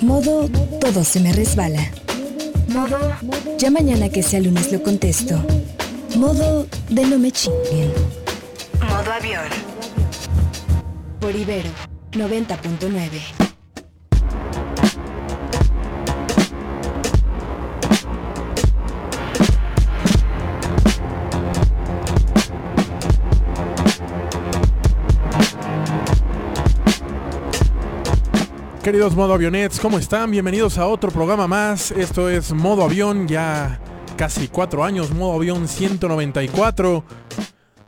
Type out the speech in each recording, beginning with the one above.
Modo todo se me resbala. Modo ya mañana que sea lunes lo contesto. Modo de no me chinguen. Modo avión. Por Ibero 90.9. queridos Modo Avionets, ¿cómo están? Bienvenidos a otro programa más. Esto es Modo Avión, ya casi cuatro años, Modo Avión 194.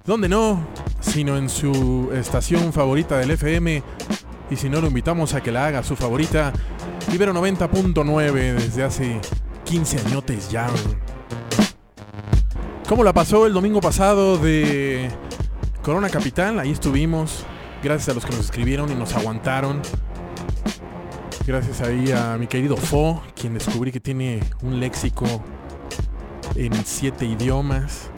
¿Dónde no? Sino en su estación favorita del FM. Y si no, lo invitamos a que la haga su favorita. Ibero 90.9 desde hace 15 añotes ya. ¿Cómo la pasó el domingo pasado de Corona Capital? Ahí estuvimos. Gracias a los que nos escribieron y nos aguantaron. Gracias ahí a mi querido Fo, quien descubrí que tiene un léxico en siete idiomas.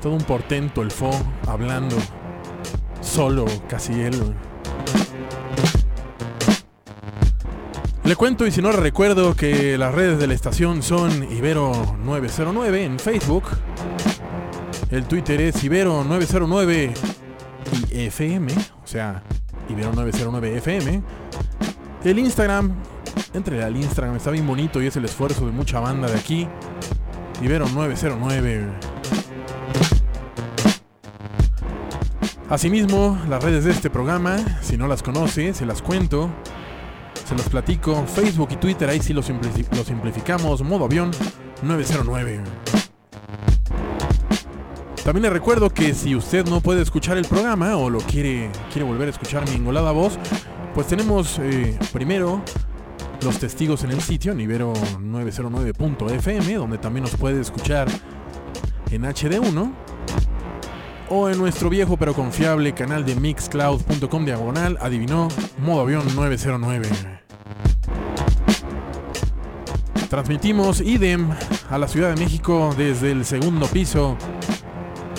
Todo un portento el Fo, hablando solo, casi él. Le cuento y si no recuerdo que las redes de la estación son Ibero909 en Facebook. El Twitter es Ibero909 y FM, o sea, Ibero909 FM. El Instagram, entre al Instagram, está bien bonito y es el esfuerzo de mucha banda de aquí. Ibero 909. Asimismo, las redes de este programa, si no las conoce, se las cuento, se las platico. Facebook y Twitter, ahí sí lo, simplificamos. Modo avión 909. También le recuerdo que si usted no puede escuchar el programa o lo quiere, quiere volver a escuchar mi engolada voz, pues tenemos eh, primero los testigos en el sitio, nivero909.fm, donde también nos puede escuchar en HD1 o en nuestro viejo pero confiable canal de mixcloud.com diagonal, adivinó, modo avión 909. Transmitimos IDEM a la Ciudad de México desde el segundo piso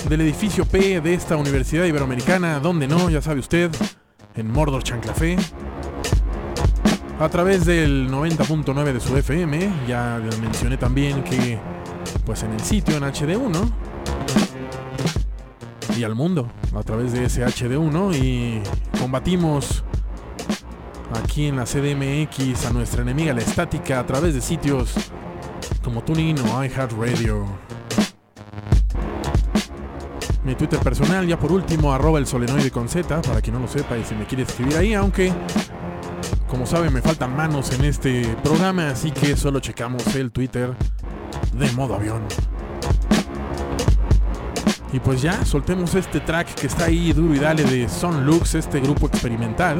del edificio P de esta Universidad Iberoamericana, donde no, ya sabe usted, en Mordor Chanclafé. A través del 90.9 de su FM, ya mencioné también que pues en el sitio en HD1 y al mundo a través de ese HD1 y combatimos aquí en la CDMX a nuestra enemiga la estática a través de sitios como TuneIn o iHeartRadio. Mi Twitter personal, ya por último, arroba el solenoide con Z, para quien no lo sepa y si me quiere escribir ahí, aunque, como saben, me faltan manos en este programa, así que solo checamos el Twitter de modo avión. Y pues ya, soltemos este track que está ahí duro y dale de Son Lux, este grupo experimental.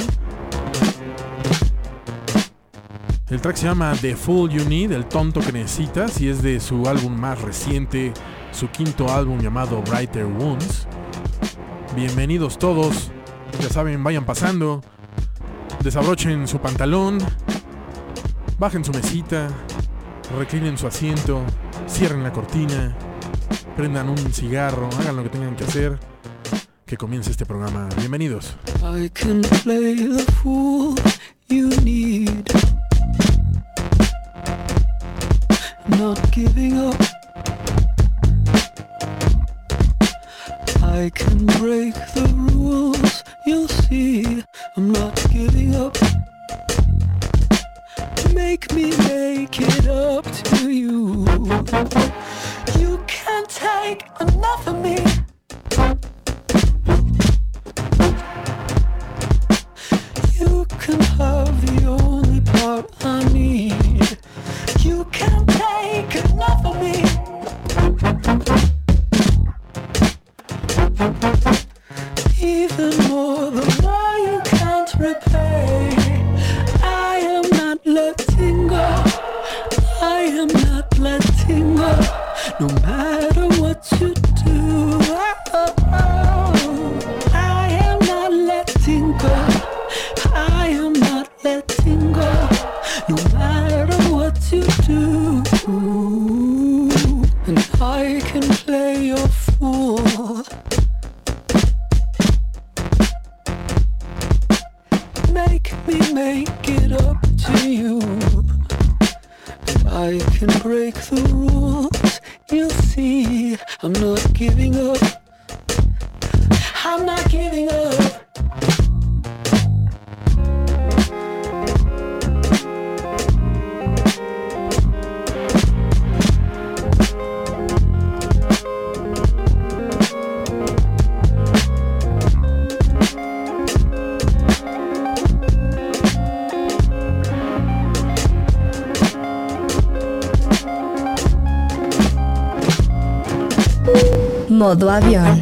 El track se llama The Fool You Need, el tonto que necesitas, y es de su álbum más reciente, su quinto álbum llamado Brighter Wounds. Bienvenidos todos, ya saben, vayan pasando, desabrochen su pantalón, bajen su mesita, reclinen su asiento, cierren la cortina, prendan un cigarro, hagan lo que tengan que hacer. Que comience este programa. Bienvenidos. I can break the rules, you'll see. I'm not giving up. Make me make it up to you. You can't take enough of me. Modo avión.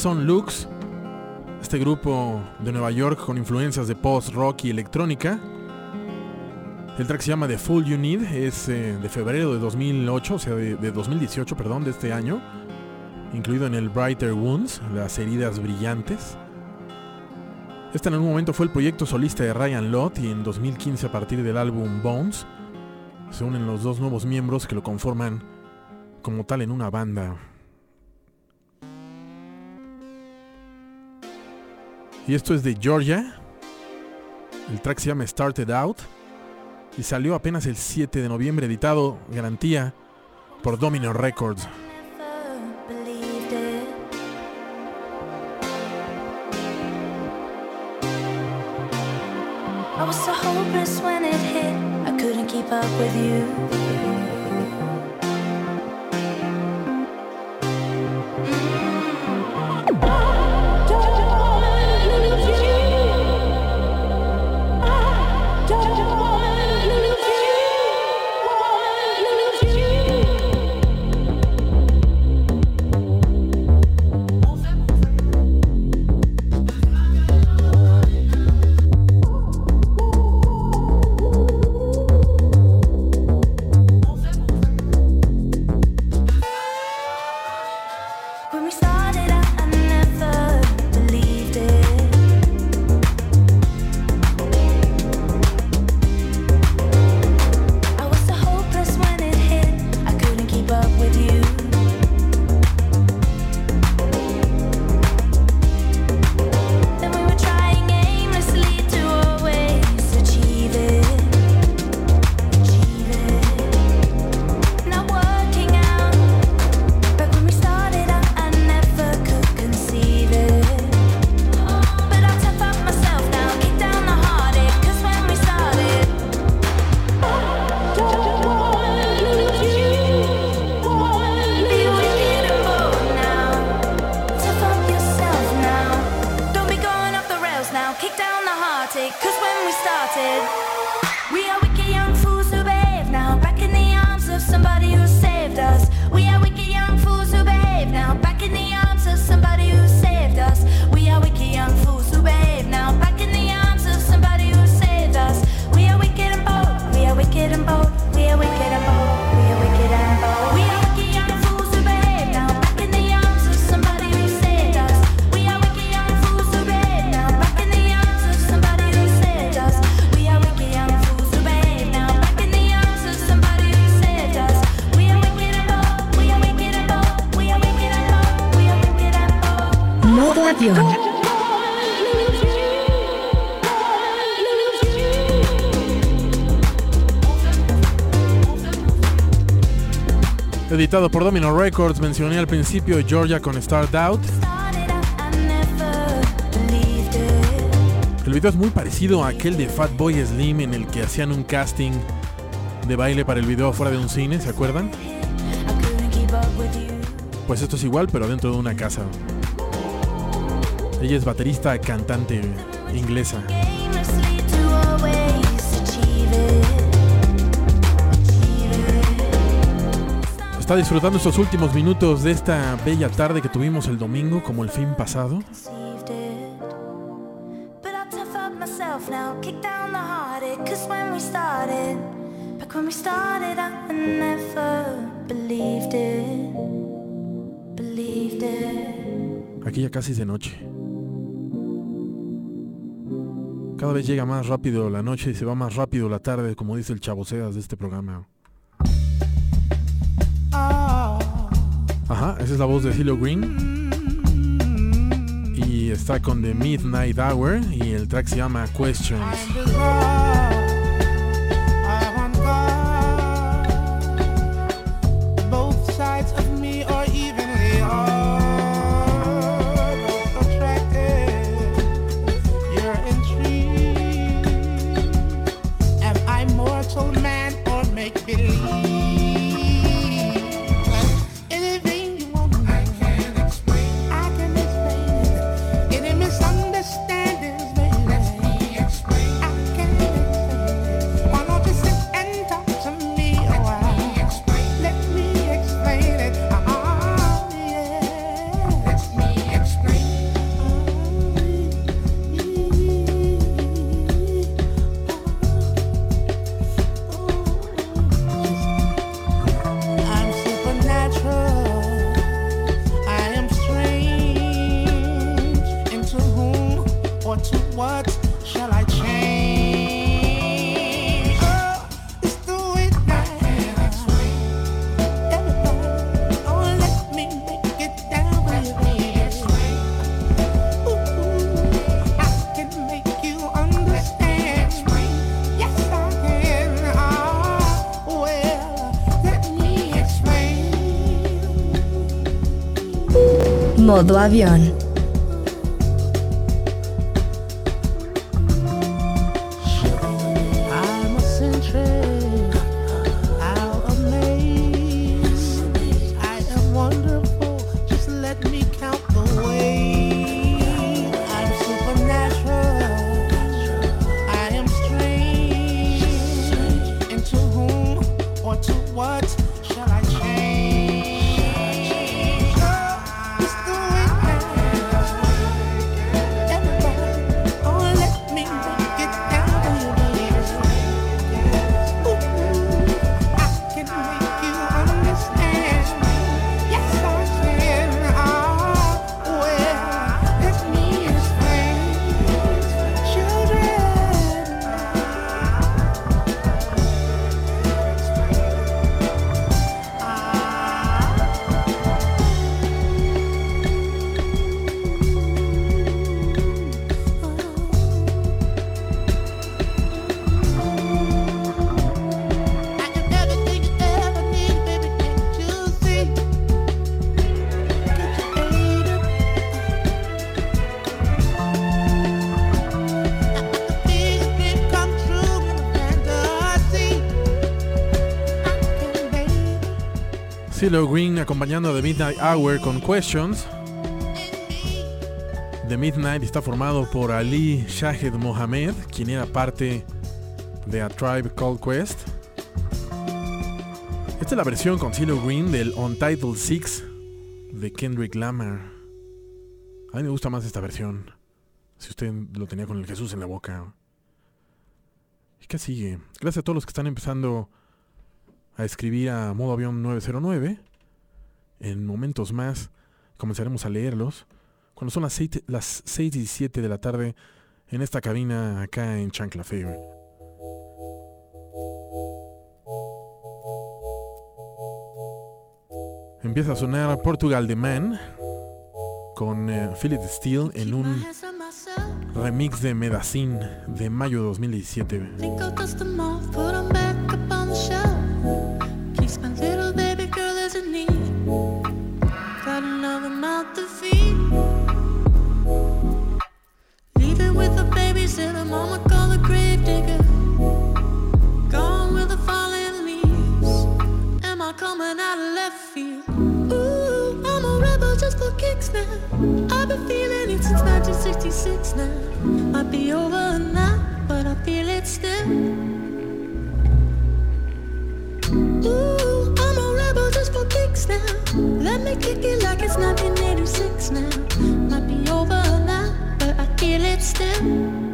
Son Lux. Este grupo de Nueva York con influencias de post-rock y electrónica. El track se llama The Full You Need. Es eh, de febrero de 2008, o sea, de, de 2018, perdón, de este año. Incluido en el Brighter Wounds, las heridas brillantes. Este en algún momento fue el proyecto solista de Ryan Lott y en 2015 a partir del álbum Bones se unen los dos nuevos miembros que lo conforman como tal en una banda. Y esto es de Georgia. El track se llama Started Out y salió apenas el 7 de noviembre editado garantía por Domino Records. Editado por Domino Records, mencioné al principio Georgia con Start Out. El video es muy parecido a aquel de Fatboy Slim en el que hacían un casting de baile para el video fuera de un cine, ¿se acuerdan? Pues esto es igual, pero dentro de una casa. Ella es baterista, cantante inglesa. Está disfrutando estos últimos minutos de esta bella tarde que tuvimos el domingo como el fin pasado. Aquí ya casi es de noche. Cada vez llega más rápido la noche y se va más rápido la tarde, como dice el chavoseas de este programa. Esa es la voz de Hilo Green. Y está con The Midnight Hour y el track se llama Questions. Modo avión. CeeLo Green acompañando a The Midnight Hour con Questions. The Midnight está formado por Ali Shahed Mohamed, quien era parte de A Tribe Called Quest. Esta es la versión con CeeLo Green del Untitled Six de Kendrick Lamar. A mí me gusta más esta versión. Si usted lo tenía con el Jesús en la boca. ¿Y qué sigue? Gracias a todos los que están empezando a escribir a modo avión 909. En momentos más comenzaremos a leerlos. Cuando son las 6, las 6 y 7 de la tarde en esta cabina acá en Chanclafé. Empieza a sonar Portugal de Man con eh, Philip Steele en un remix de Medicine de mayo de 2017. My little baby girl as a need. Got another mouth to feed. Leave it with the babysitter, mama call the grave digger. Gone with the falling leaves. Am I coming out of left field? Ooh, I'm a rebel just for kicks now. I've been feeling it since 1966 now. Might be over now, but I feel it still. Ooh, I'm a rebel just for kicks now. Let me kick it like it's 1986 now. Might be over now, but I feel it still.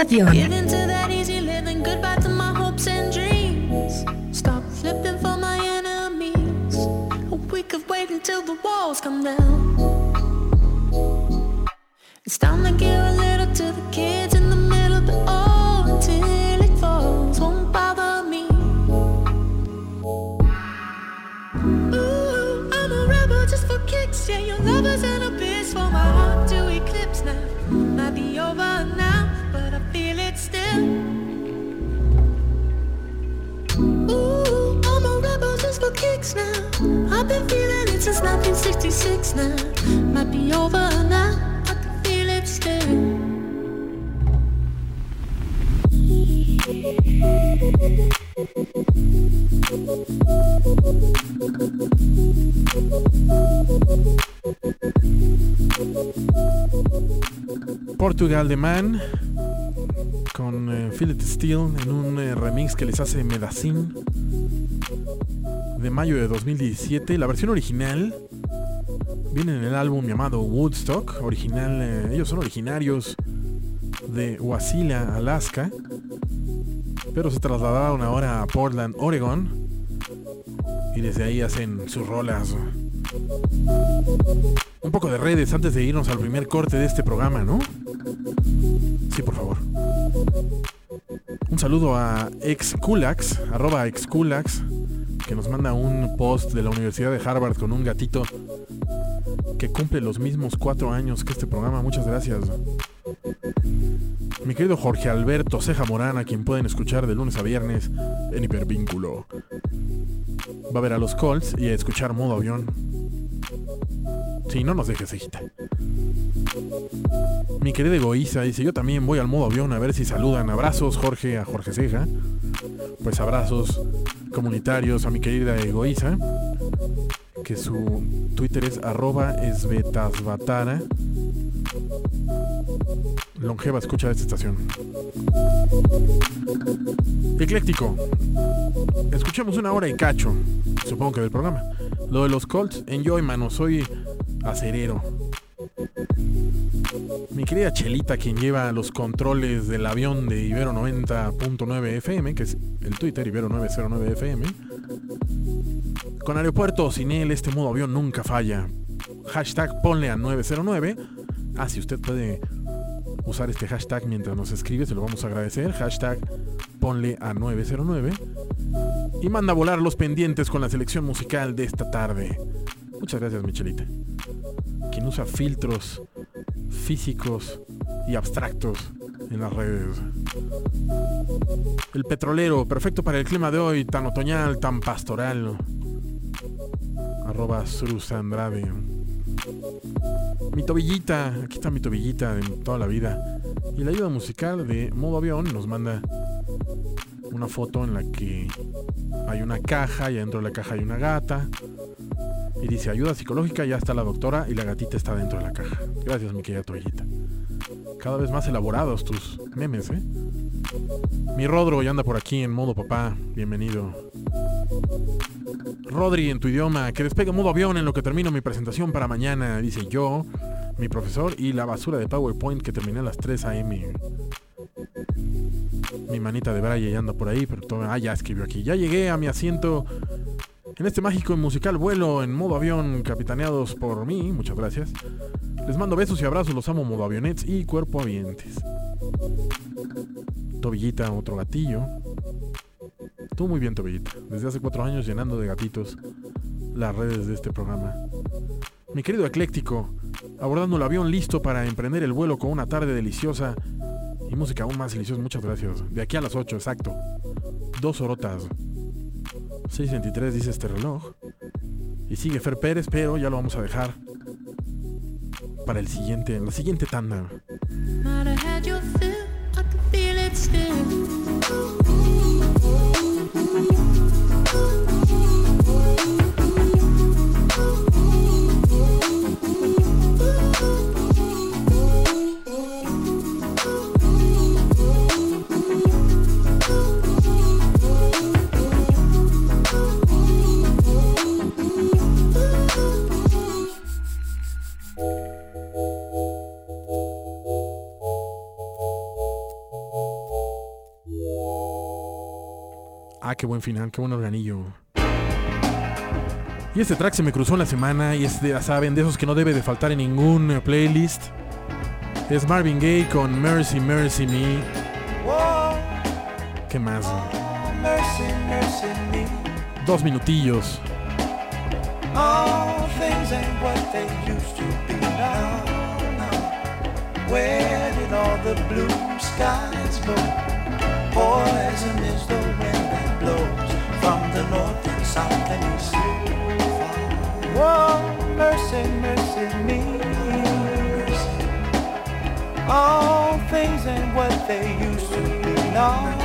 Modo Portugal Man con eh, Philip Steele en un eh, remix que les hace Medicine de mayo de 2017. La versión original viene en el álbum llamado Woodstock. Original, eh, ellos son originarios de Wasilla, Alaska, pero se trasladaron ahora a Portland, Oregon, y desde ahí hacen sus rolas. Un poco de redes antes de irnos al primer corte de este programa, ¿no? Por favor. Un saludo a exculax, arroba exculax, que nos manda un post de la Universidad de Harvard con un gatito que cumple los mismos cuatro años que este programa. Muchas gracias. Mi querido Jorge Alberto Ceja Morán, a quien pueden escuchar de lunes a viernes en Hipervínculo. Va a ver a los Colts y a escuchar modo avión. Sí, no nos dejes, cejita. Mi querida egoísta dice, yo también voy al modo avión a ver si saludan. Abrazos, Jorge, a Jorge Ceja. Pues abrazos comunitarios a mi querida egoísta. Que su Twitter es arroba esbetasbatara. Longeva escucha de esta estación. Ecléctico. Escuchemos una hora y cacho. Supongo que del programa. Lo de los Colts, enjoy, mano. Soy acerero. Querida Chelita, quien lleva los controles del avión de Ibero 90.9 FM, que es el Twitter Ibero 909 FM. Con aeropuerto sin él, este modo avión nunca falla. Hashtag ponle a 909. Ah, si usted puede usar este hashtag mientras nos escribe, se lo vamos a agradecer. Hashtag ponle a 909. Y manda a volar los pendientes con la selección musical de esta tarde. Muchas gracias, Michelita. Quien usa filtros físicos y abstractos en las redes. El petrolero, perfecto para el clima de hoy, tan otoñal, tan pastoral. Arroba Surus Andrade. Mi tobillita, aquí está mi tobillita de toda la vida. Y la ayuda musical de modo avión nos manda una foto en la que hay una caja y dentro de la caja hay una gata. Y dice ayuda psicológica, ya está la doctora y la gatita está dentro de la caja. Gracias mi querida tobillita. Cada vez más elaborados tus memes, ¿eh? Mi Rodro ya anda por aquí en modo papá. Bienvenido. Rodri, en tu idioma, que despegue modo avión en lo que termino mi presentación para mañana, dice yo, mi profesor, y la basura de PowerPoint que terminé a las 3 a.m. Mi manita de Braille ya anda por ahí, pero todo, ah, ya escribió aquí. Ya llegué a mi asiento en este mágico y musical vuelo en modo avión capitaneados por mí, muchas gracias. Les mando besos y abrazos, los amo modo avionets y cuerpo avientes. Tobillita, otro gatillo. Tú muy bien, Tobillita. Desde hace cuatro años llenando de gatitos las redes de este programa. Mi querido ecléctico, abordando el avión listo para emprender el vuelo con una tarde deliciosa y música aún más deliciosa. Muchas gracias. De aquí a las 8, exacto. Dos horotas. 6.23 dice este reloj. Y sigue Fer Pérez, pero ya lo vamos a dejar para el siguiente, la siguiente tanda. Qué buen final, qué buen organillo. Y este track se me cruzó en la semana y es ya saben, de esos que no debe de faltar en ningún eh, playlist. Es Marvin Gaye con Mercy, Mercy Me. ¿Qué más? Dos minutillos. Where did all the blue skies go? The and and. Whoa, oh, mercy, mercy me. All things ain't what they used to be now.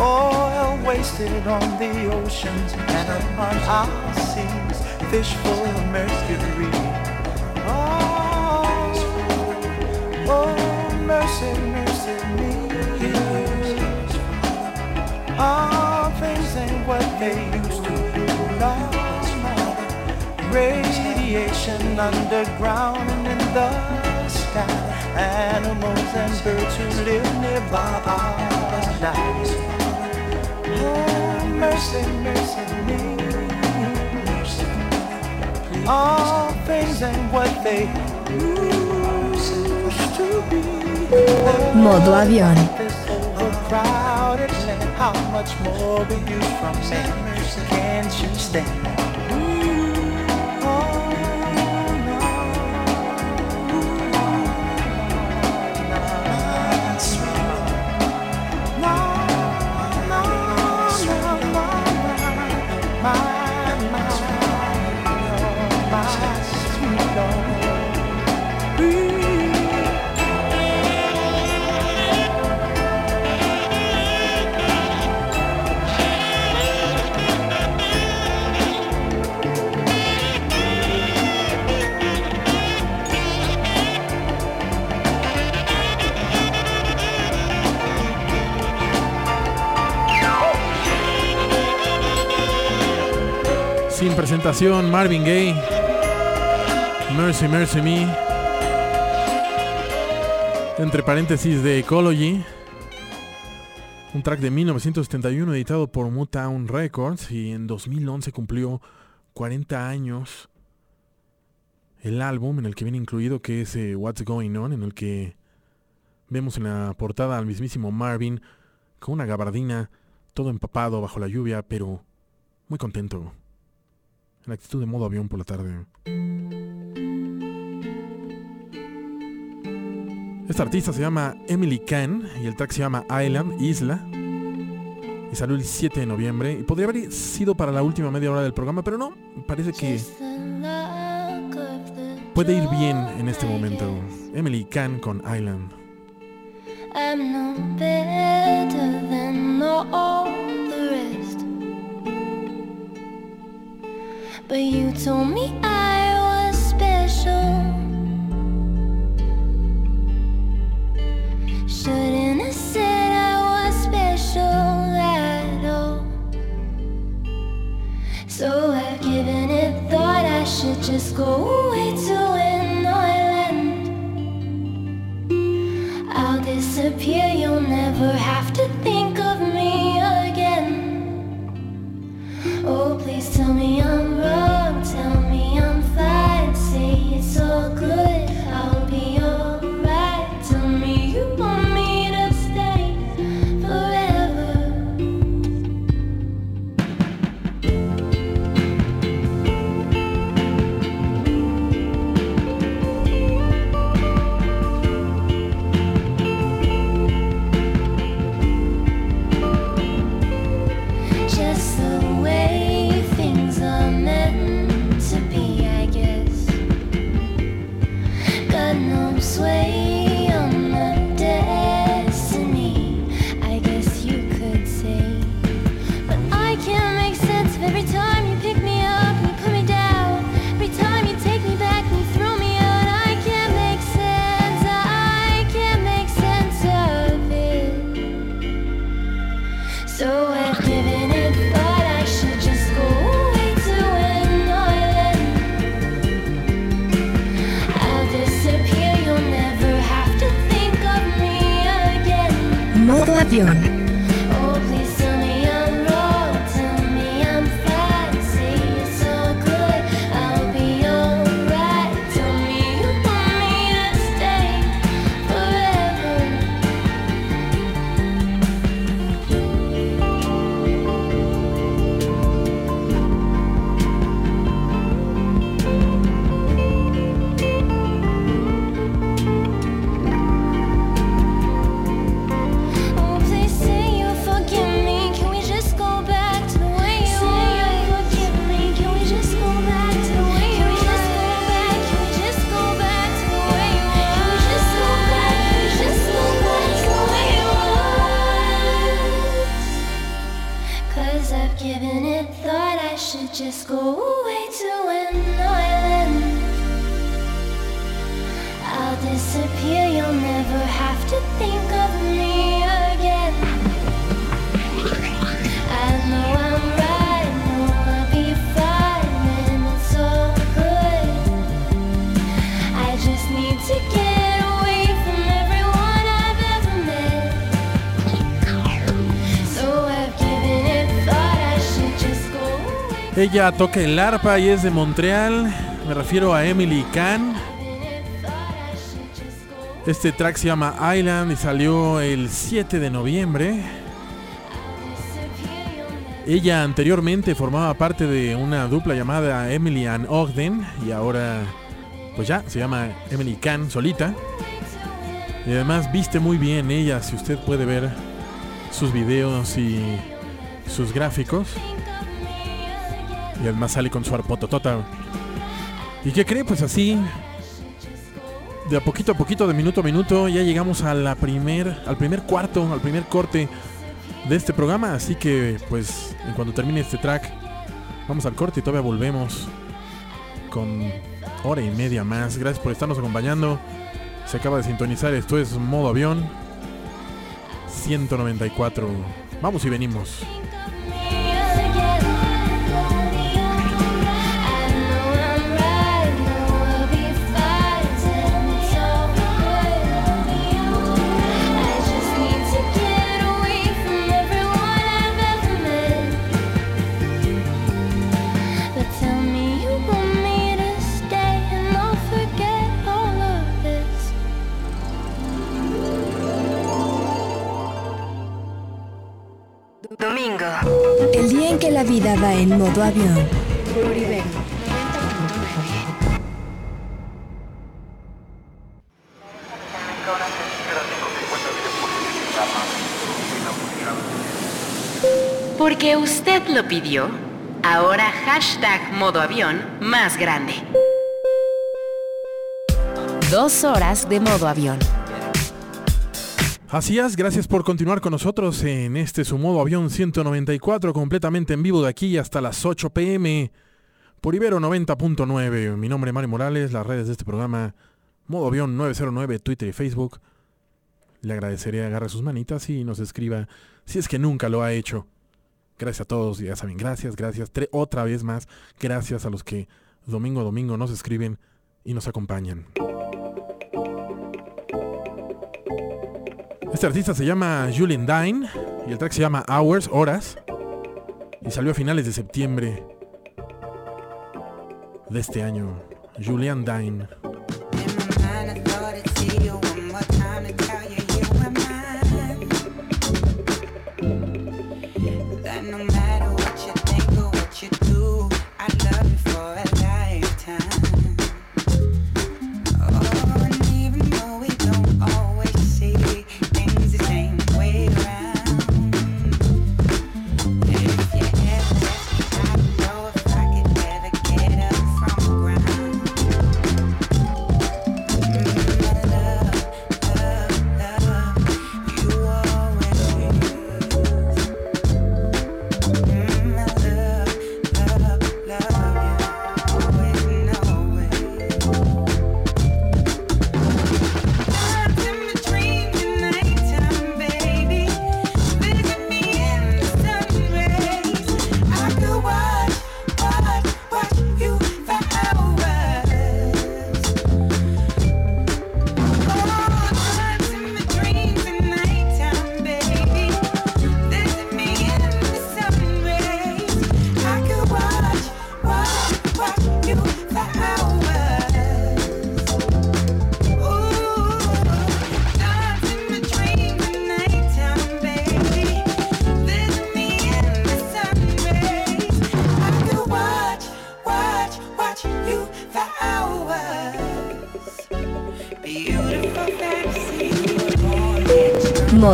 Oil wasted on the oceans and upon our seas, fish full of mercury. Oh, oh, mercy, mercy me. Ain't what they used to be. No, no. Radiation underground and in the sky. Animals and birds who live nearby are dying. Oh, mercy, mercy me. All things ain't what they used to be. Modo avión. How much more will you from me? Can't you stand? Presentación, Marvin Gaye. Mercy, Mercy Me. Entre paréntesis de Ecology. Un track de 1971 editado por Motown Records y en 2011 cumplió 40 años el álbum en el que viene incluido que es eh, What's Going On, en el que vemos en la portada al mismísimo Marvin con una gabardina, todo empapado bajo la lluvia, pero muy contento. En actitud de modo avión por la tarde. Esta artista se llama Emily Kahn y el track se llama Island, Isla. Y salió el 7 de noviembre. Y podría haber sido para la última media hora del programa, pero no. Parece que puede ir bien en este momento. Emily Kahn con Island. I'm no better than all the rest. But you told me I was special. Shouldn't have said I was special at all. So I've given it thought I should just go away to an island. I'll disappear, you'll never have to think. Ella toca el arpa y es de Montreal. Me refiero a Emily Kahn. Este track se llama Island y salió el 7 de noviembre. Ella anteriormente formaba parte de una dupla llamada Emily and Ogden y ahora pues ya se llama Emily Kahn solita. Y además viste muy bien ella, si usted puede ver sus videos y sus gráficos. Y además sale con su arpototota. ¿Y qué cree? Pues así, de a poquito a poquito, de minuto a minuto, ya llegamos a primer, al primer cuarto, al primer corte de este programa. Así que, pues, en cuanto termine este track, vamos al corte y todavía volvemos con hora y media más. Gracias por estarnos acompañando. Se acaba de sintonizar, esto es modo avión 194. Vamos y venimos. Modo avión. Porque usted lo pidió, ahora hashtag modo avión más grande. Dos horas de modo avión. Así es, gracias por continuar con nosotros en este su modo avión 194 completamente en vivo de aquí hasta las 8 pm por Ibero 90.9. Mi nombre es Mario Morales, las redes de este programa modo avión 909, Twitter y Facebook. Le agradecería agarre sus manitas y nos escriba si es que nunca lo ha hecho. Gracias a todos, ya saben, gracias, gracias. Otra vez más, gracias a los que domingo a domingo nos escriben y nos acompañan. Este artista se llama Julian Dine y el track se llama Hours, Horas, y salió a finales de septiembre de este año. Julian Dine.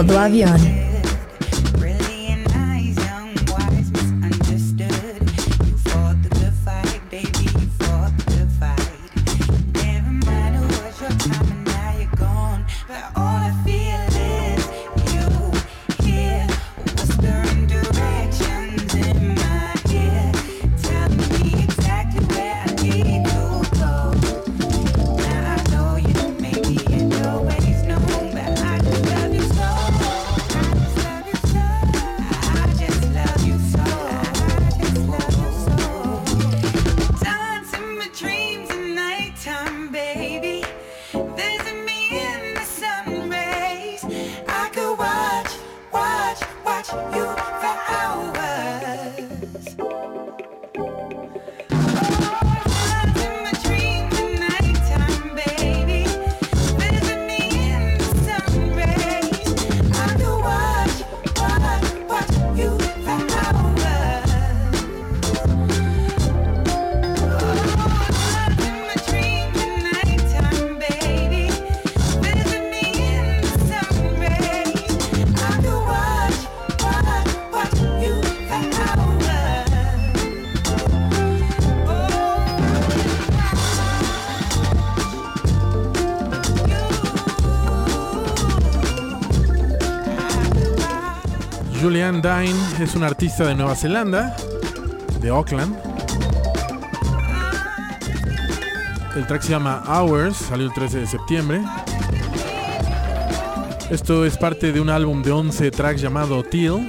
Blavion. Julianne Dine es una artista de Nueva Zelanda, de Auckland. El track se llama Hours, salió el 13 de septiembre. Esto es parte de un álbum de 11 tracks llamado Teal.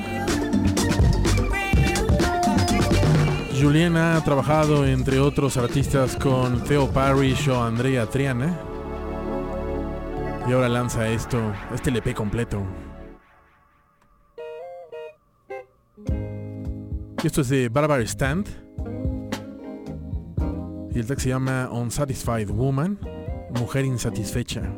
Julien ha trabajado entre otros artistas con Theo Parrish o Andrea Triana. Y ahora lanza esto, este LP completo. Esto es de Barbara Stand. Y el track se llama Unsatisfied Woman, Mujer Insatisfecha.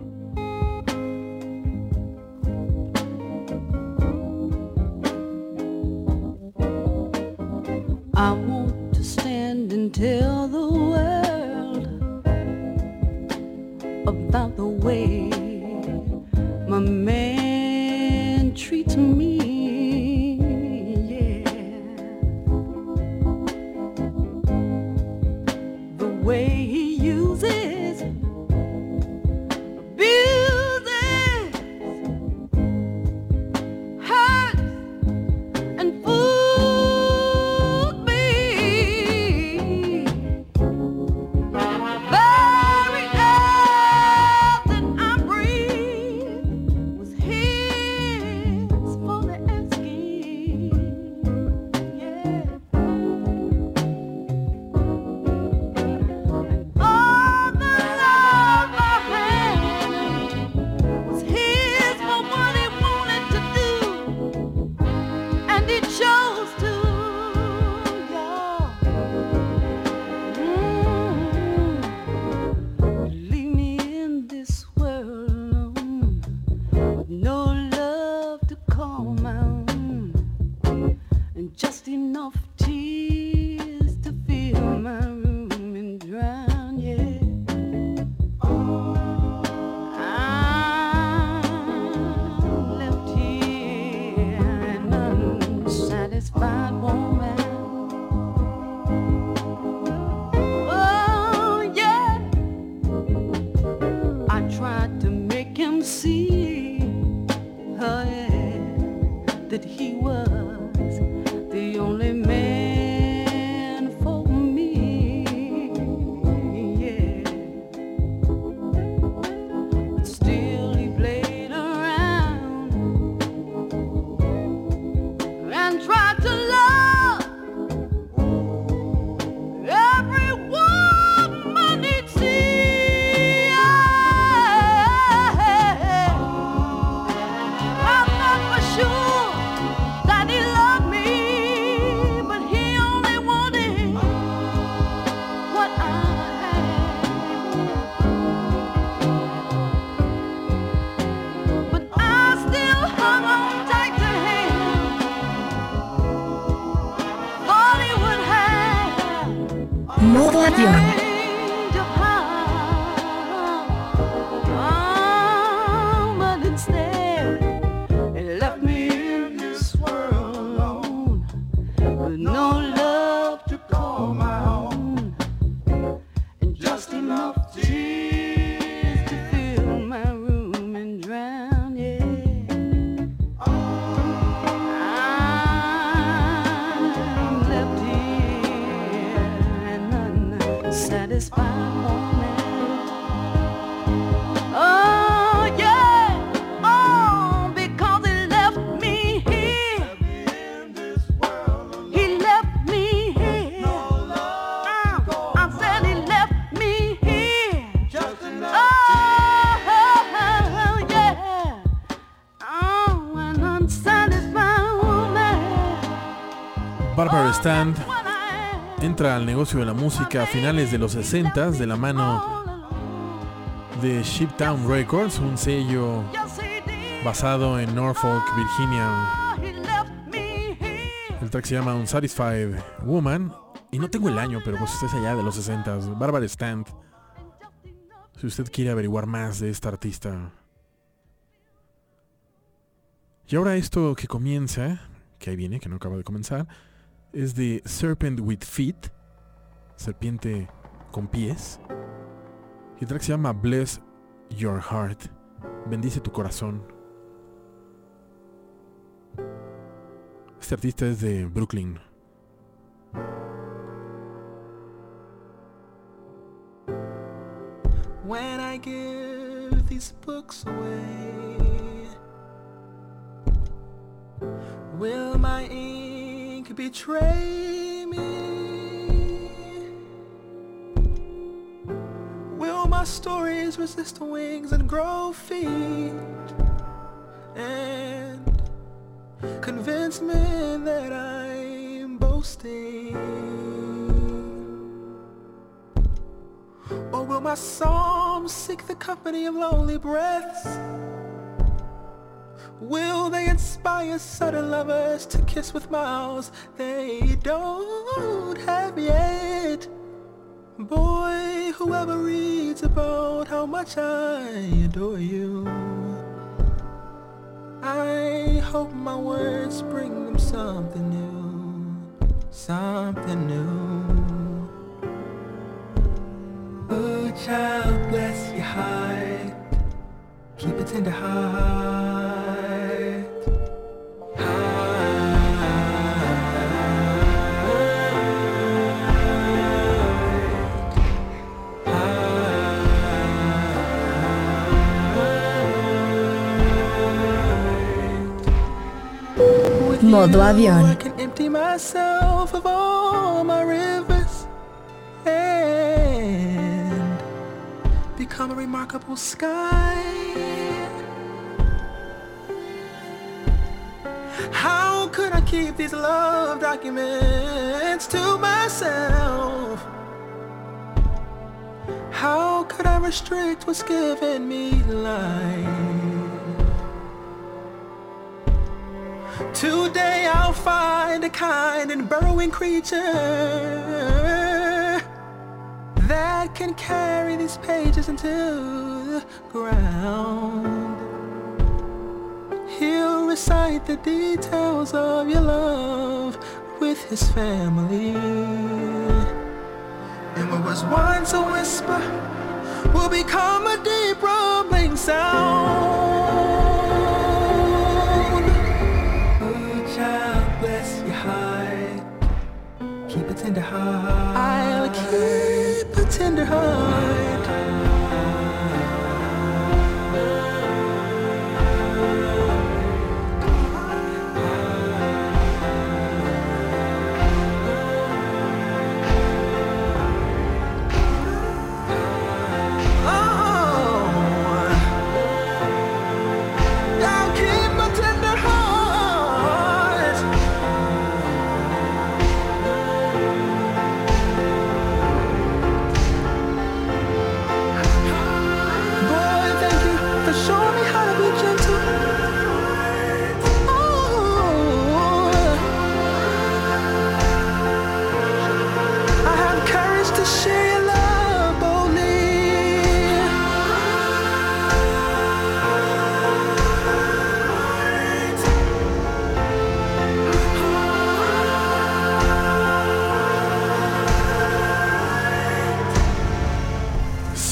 Stand entra al negocio de la música a finales de los 60 de la mano de Shiptown Records, un sello basado en Norfolk, Virginia. El track se llama Unsatisfied Woman y no tengo el año, pero pues es allá de los 60 Barbara Stand. Si usted quiere averiguar más de esta artista. Y ahora esto que comienza, que ahí viene, que no acaba de comenzar, es de Serpent with Feet, serpiente con pies. Y el track se llama Bless Your Heart, bendice tu corazón. Este artista es de Brooklyn. when I give these books away? Will my ink betray me? Will my stories resist wings and grow feet? And convince men that I'm boasting? Or will my psalms seek the company of lonely breaths? Will they inspire sudden lovers to kiss with mouths they don't have yet? Boy, whoever reads about how much I adore you, I hope my words bring them something new, something new. Oh, child, bless your heart. Keep a tender heart. Rivers and become a remarkable sky. How could I keep these love documents to myself? How could I restrict what's given me life? Today I'll find a kind and burrowing creature that can carry these pages into the ground. He'll recite the details of your love with his family. And what was once a whisper will become a deep rumbling sound. Heart.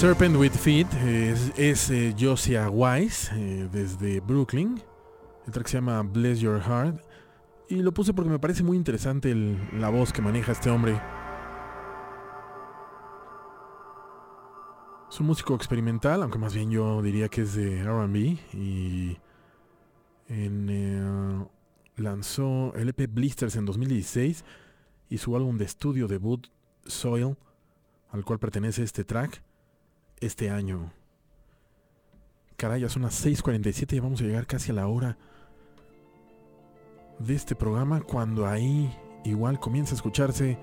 Serpent with Feet es, eh, Josia Wise eh, desde Brooklyn. El track se llama Bless Your Heart. Y lo puse porque me parece muy interesante la voz que maneja este hombre. Es un músico experimental, aunque más bien yo diría que es de RB. Y eh, lanzó el EP Blisters en 2016 y su álbum de estudio debut Soil, al cual pertenece este track, este año. Caray, ya son las 6.47 y vamos a llegar casi a la hora de este programa cuando ahí igual comienza a escucharse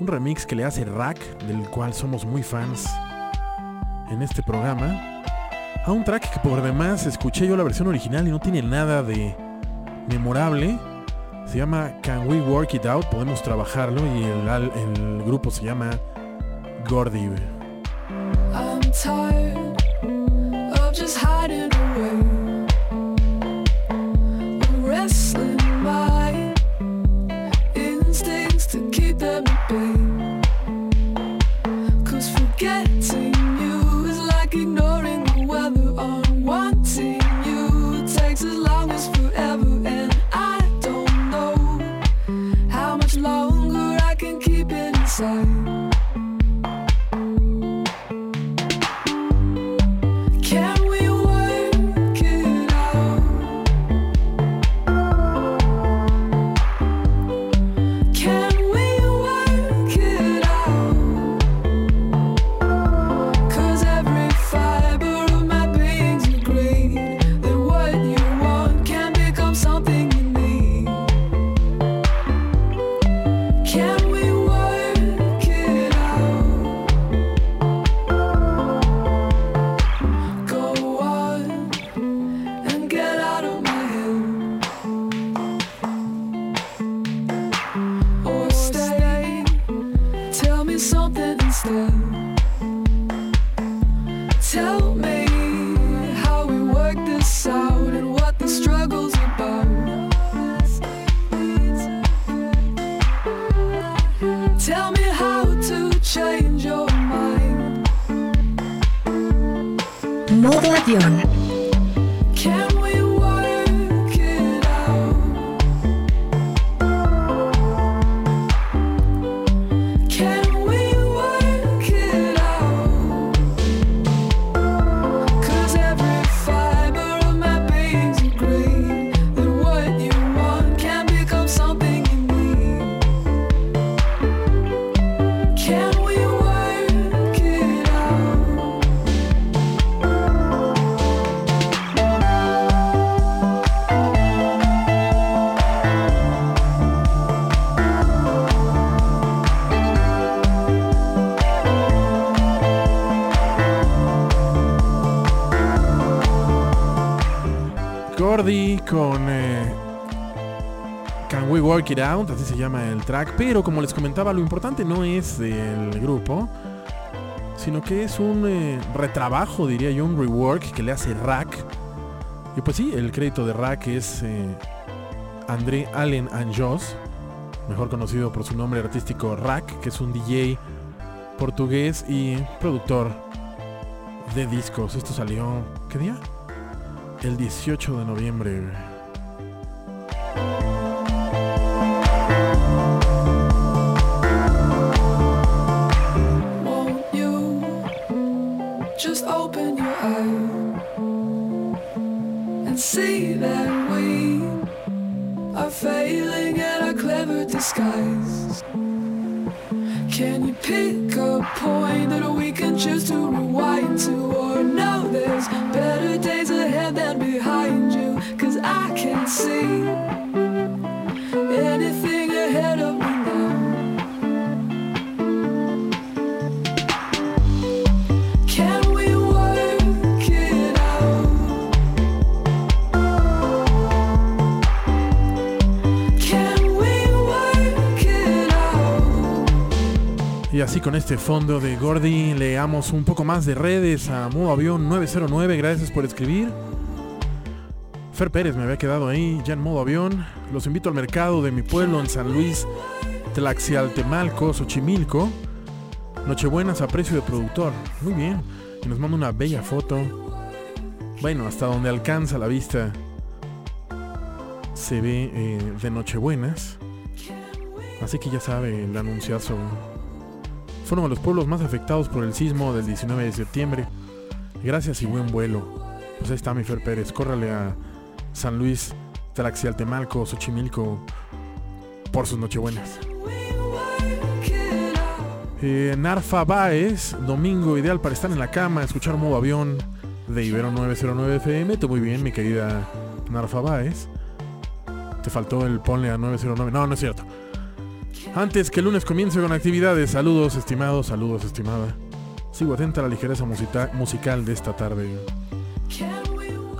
un remix que le hace Rack, del cual somos muy fans en este programa, a un track que por demás escuché yo la versión original y no tiene nada de memorable. Se llama Can We Work It Out, podemos trabajarlo y el, el grupo se llama Gordy. Cause forgetting you is like ignoring con eh, Can We Work It Out, así se llama el track, pero como les comentaba, lo importante no es del grupo, sino que es un eh, retrabajo, diría yo, un rework que le hace Rack. Y pues sí, el crédito de Rack es eh, André Allen Anjos, mejor conocido por su nombre artístico Rack, que es un DJ portugués y productor de discos. Esto salió, ¿qué día? El 18 de noviembre. Este fondo de Gordy leamos un poco más de redes a Modo Avión 909. Gracias por escribir. Fer Pérez me había quedado ahí ya en modo avión. Los invito al mercado de mi pueblo en San Luis, Tlaxialtemalco, Xochimilco. Nochebuenas a precio de productor. Muy bien. Nos manda una bella foto. Bueno, hasta donde alcanza la vista se ve eh, de Nochebuenas. Así que ya sabe el anunciazo fue uno de los pueblos más afectados por el sismo del 19 de septiembre. Gracias y buen vuelo. Pues ahí está mi Fer Pérez. Córrale a San Luis, Tlaxialtemalco, Xochimilco por sus nochebuenas. Eh, Narfa Baez, domingo ideal para estar en la cama, escuchar modo avión de Ibero 909 FM. Tú muy bien, mi querida Narfa Baez. Te faltó el ponle a 909. No, no es cierto. Antes que el lunes comience con actividades, saludos estimados, saludos estimada. Sigo atenta a la ligereza musical de esta tarde.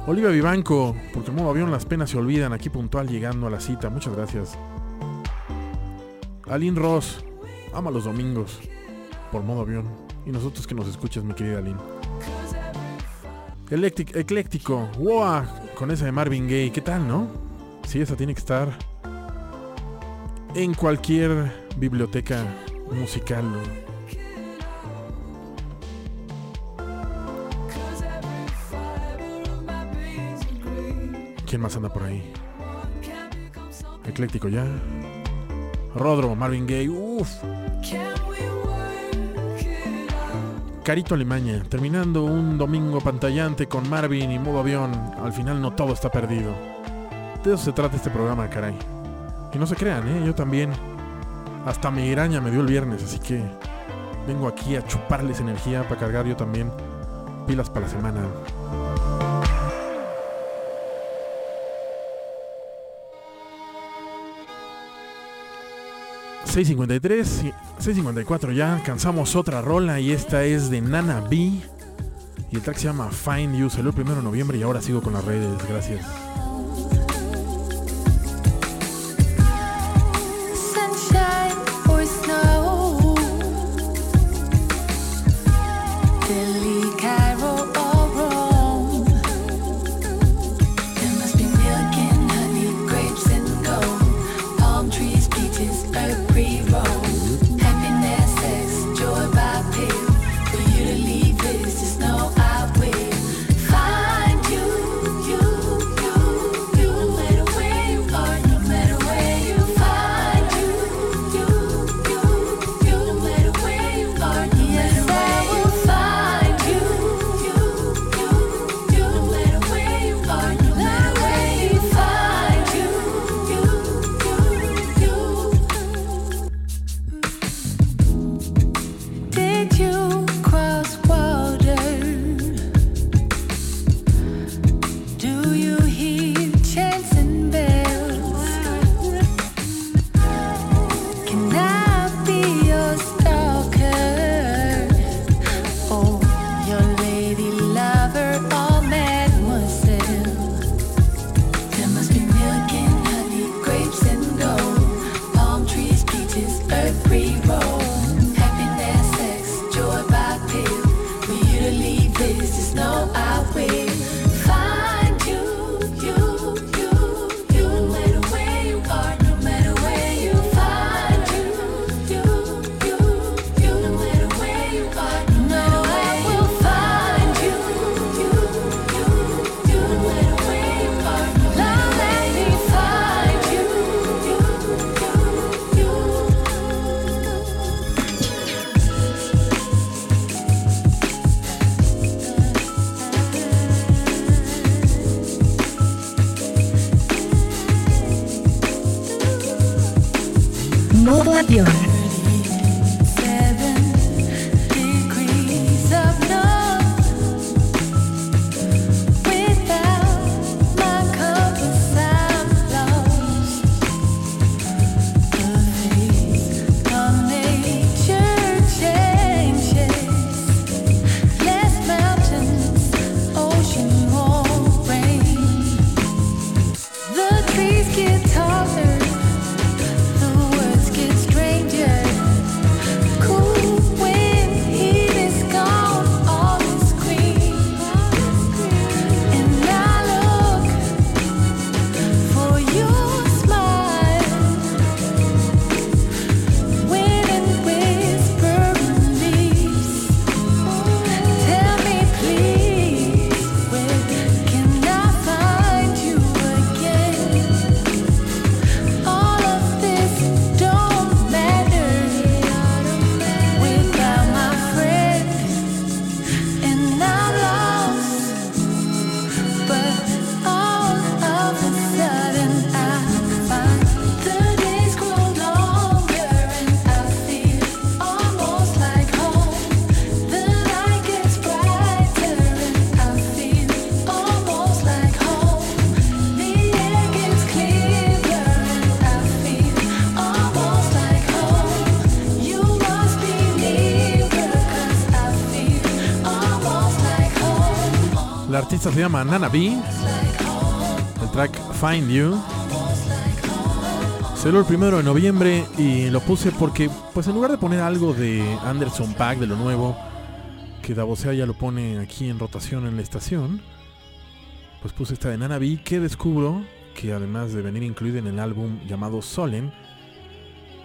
Olivia Vivanco, porque modo avión las penas se olvidan, aquí puntual llegando a la cita, muchas gracias. Aline Ross, ama los domingos, por modo avión. Y nosotros que nos escuchas, mi querida Aline. Ecléctico, wow, con esa de Marvin Gaye, ¿qué tal, no? Sí, esa tiene que estar en cualquier biblioteca musical. ¿Quién más anda por ahí? Ecléctico ya. Rodro, Marvin Gaye, uff. Carito Alimaña, terminando un domingo pantallante con Marvin y modo avión. Al final no todo está perdido. De eso se trata este programa, caray. Y no se crean, ¿eh? Yo también. Hasta mi iraña me dio el viernes, así que vengo aquí a chuparles energía para cargar yo también pilas para la semana. ...6.53... y- 6.54 ya... ...alcanzamos otra rola... ...y esta es de Nana B... ...y el track se llama Find You... ...salió el 1 de noviembre... ...y ahora sigo con las redes... ...gracias... 的离开。Se llama Nana B. El track Find You. Salió el primero de noviembre y lo puse porque, pues en lugar de poner algo de Anderson Pack, de lo nuevo, que Davosea ya lo pone aquí en rotación en la estación, pues puse esta de Nana B que descubro que además de venir incluida en el álbum llamado Solen,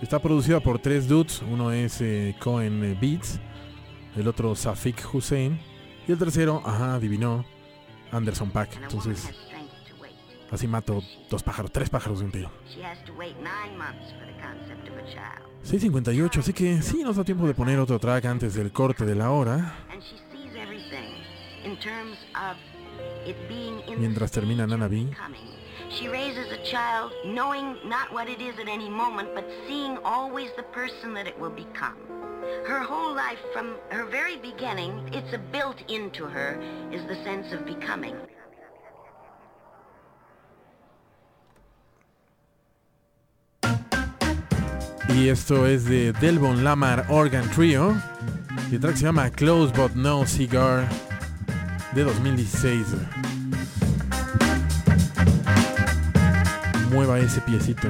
está producida por tres dudes. Uno es eh, Cohen Beats, el otro Safik Hussein y el tercero, ajá, adivinó, Anderson Pack. Entonces, así mato dos pájaros, tres pájaros de un tiro. 6.58, así que sí nos da tiempo de poner otro track antes del corte de la hora. Mientras termina Nana B. She raises a child knowing not what it is at any moment, but seeing always the person that it will become. Her whole life, from her very beginning, it's a built into her, is the sense of becoming. Y esto es de Delbon Lamar Organ Trio. Y el track se llama Close But No Cigar de 2016. Mueva ese piecito.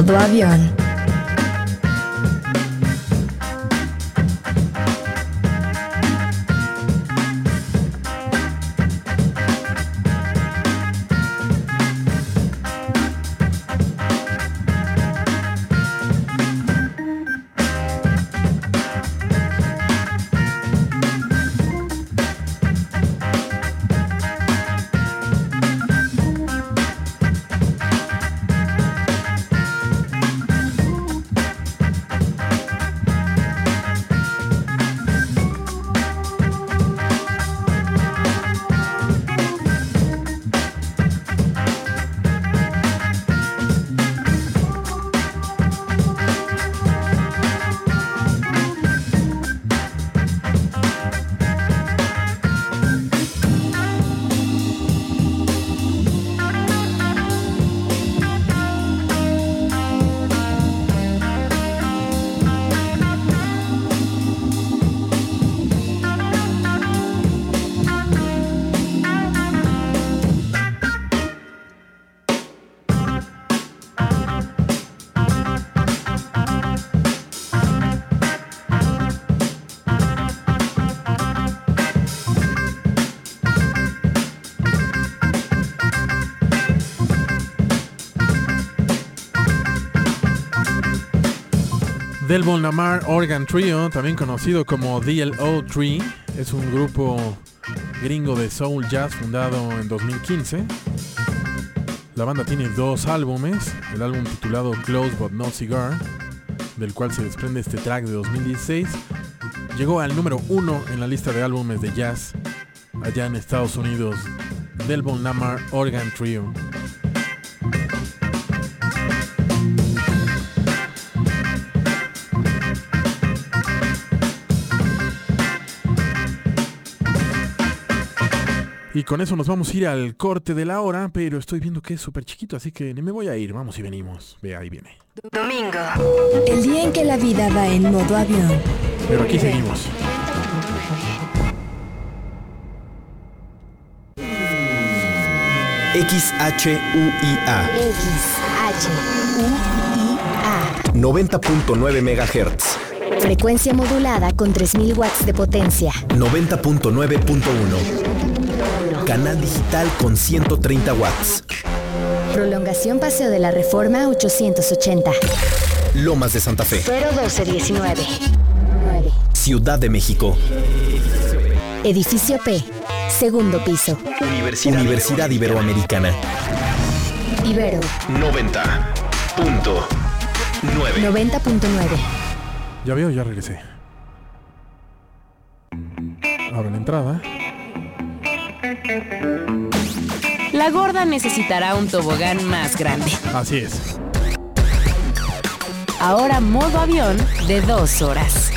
Modo avión. Delbon Lamar Organ Trio, también conocido como DLO Tree, es un grupo gringo de soul jazz fundado en 2015. La banda tiene dos álbumes, el álbum titulado Close But No Cigar, del cual se desprende este track de 2016, llegó al número uno en la lista de álbumes de jazz allá en Estados Unidos. Delbon Lamar Organ Trio. Y con eso nos vamos a ir al corte de la hora, pero estoy viendo que es súper chiquito, así que ni me voy a ir. Vamos y venimos. Ve, ahí viene. Domingo. El día en que la vida va en modo avión. Pero aquí seguimos. XHUIA XHUIA. 90.9 MHz. Frecuencia modulada con 3000 watts de potencia. 90.9.1. Canal digital con 130 watts. Prolongación Paseo de la Reforma 880. Lomas de Santa Fe. 01219. Ciudad de México. Edificio P. Segundo piso. Universidad, Universidad Iberoamericana. Ibero 90.9. 90.9. Ya veo, ya regresé. Abre la entrada. La gorda necesitará un tobogán más grande. Así es. Ahora modo avión de dos horas.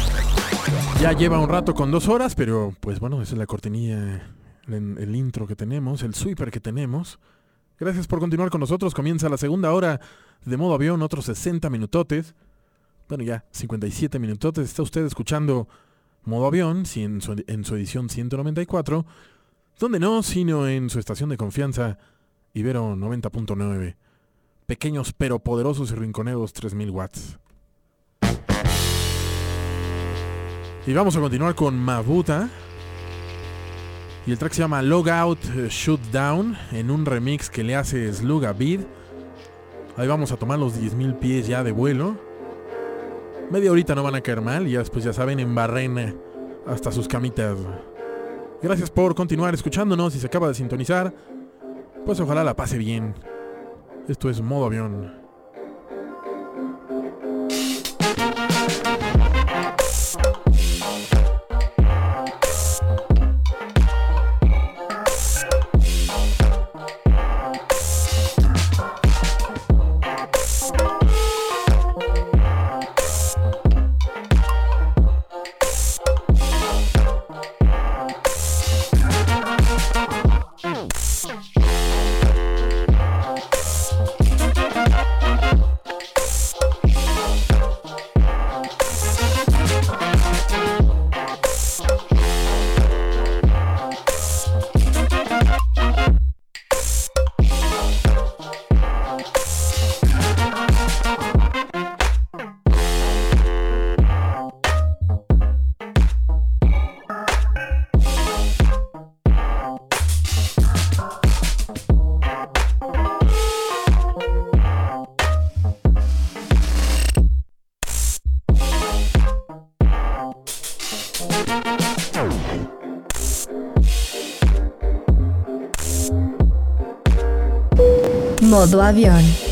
Ya lleva un rato con dos horas, pero pues bueno, esa es la cortinilla, el, el intro que tenemos, el sweeper que tenemos. Gracias por continuar con nosotros. Comienza la segunda hora de modo avión, otros 60 minutotes. Bueno, ya 57 minutotes. Está usted escuchando modo avión sí, en, su, en su edición 194. Donde no, sino en su estación de confianza, Ibero 90.9. Pequeños pero poderosos y rinconeros 3000 watts. Y vamos a continuar con Mabuta. Y el track se llama Logout Shoot Down en un remix que le hace Sluga Beat. Ahí vamos a tomar los 10.000 pies ya de vuelo. Media horita no van a caer mal y ya después ya saben en barrena hasta sus camitas. Gracias por continuar escuchándonos. Si se acaba de sintonizar, pues ojalá la pase bien. Esto es modo avión. Modo avión.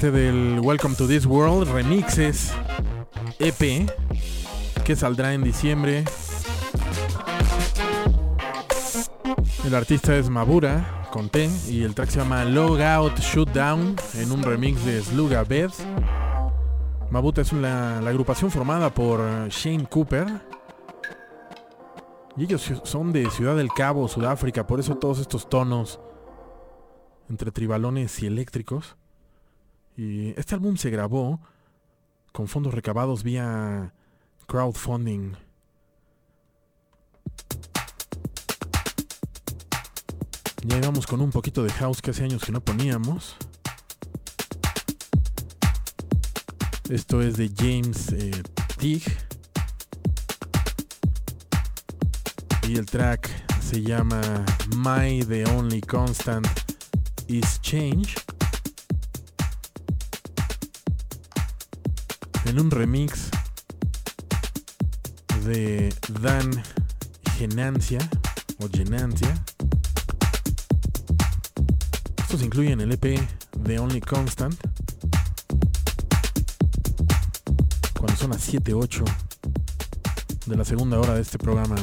Del Welcome to This World Remixes EP que saldrá en diciembre. El artista es Mabura con T y el track se llama Log Out Shoot Down en un remix de Sluga Bed. Mabuta es una- la agrupación formada por Shane Cooper. Y ellos son de Ciudad del Cabo, Sudáfrica, por eso todos estos tonos entre tribalones y eléctricos. Y este álbum se grabó con fondos recabados vía crowdfunding. Ya íbamos con un poquito de house que hace años que no poníamos. Esto es de James eh, Teague. Y el track se llama My The Only Constant Is Change. En un remix de Dan Genancia o Genancia. Estos incluyen el EP The Only Constant. Cuando son las 7-8 de la segunda hora de este programa.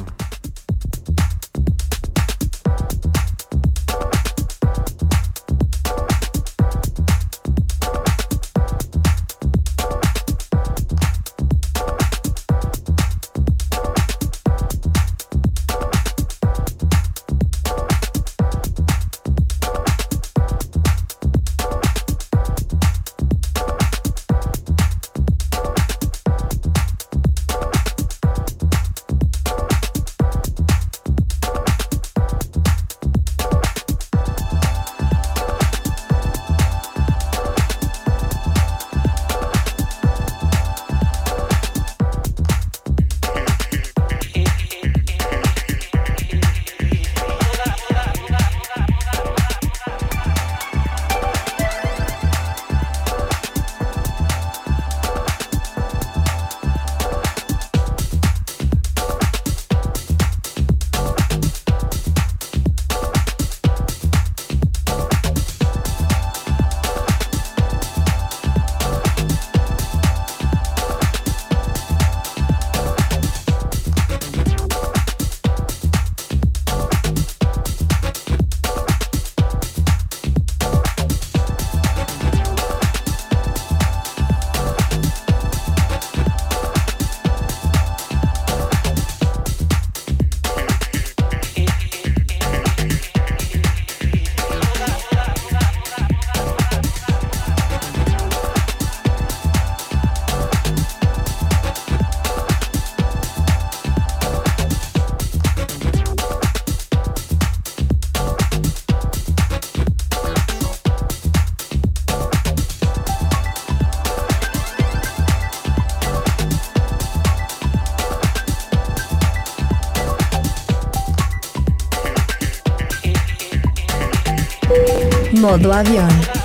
Modo avión.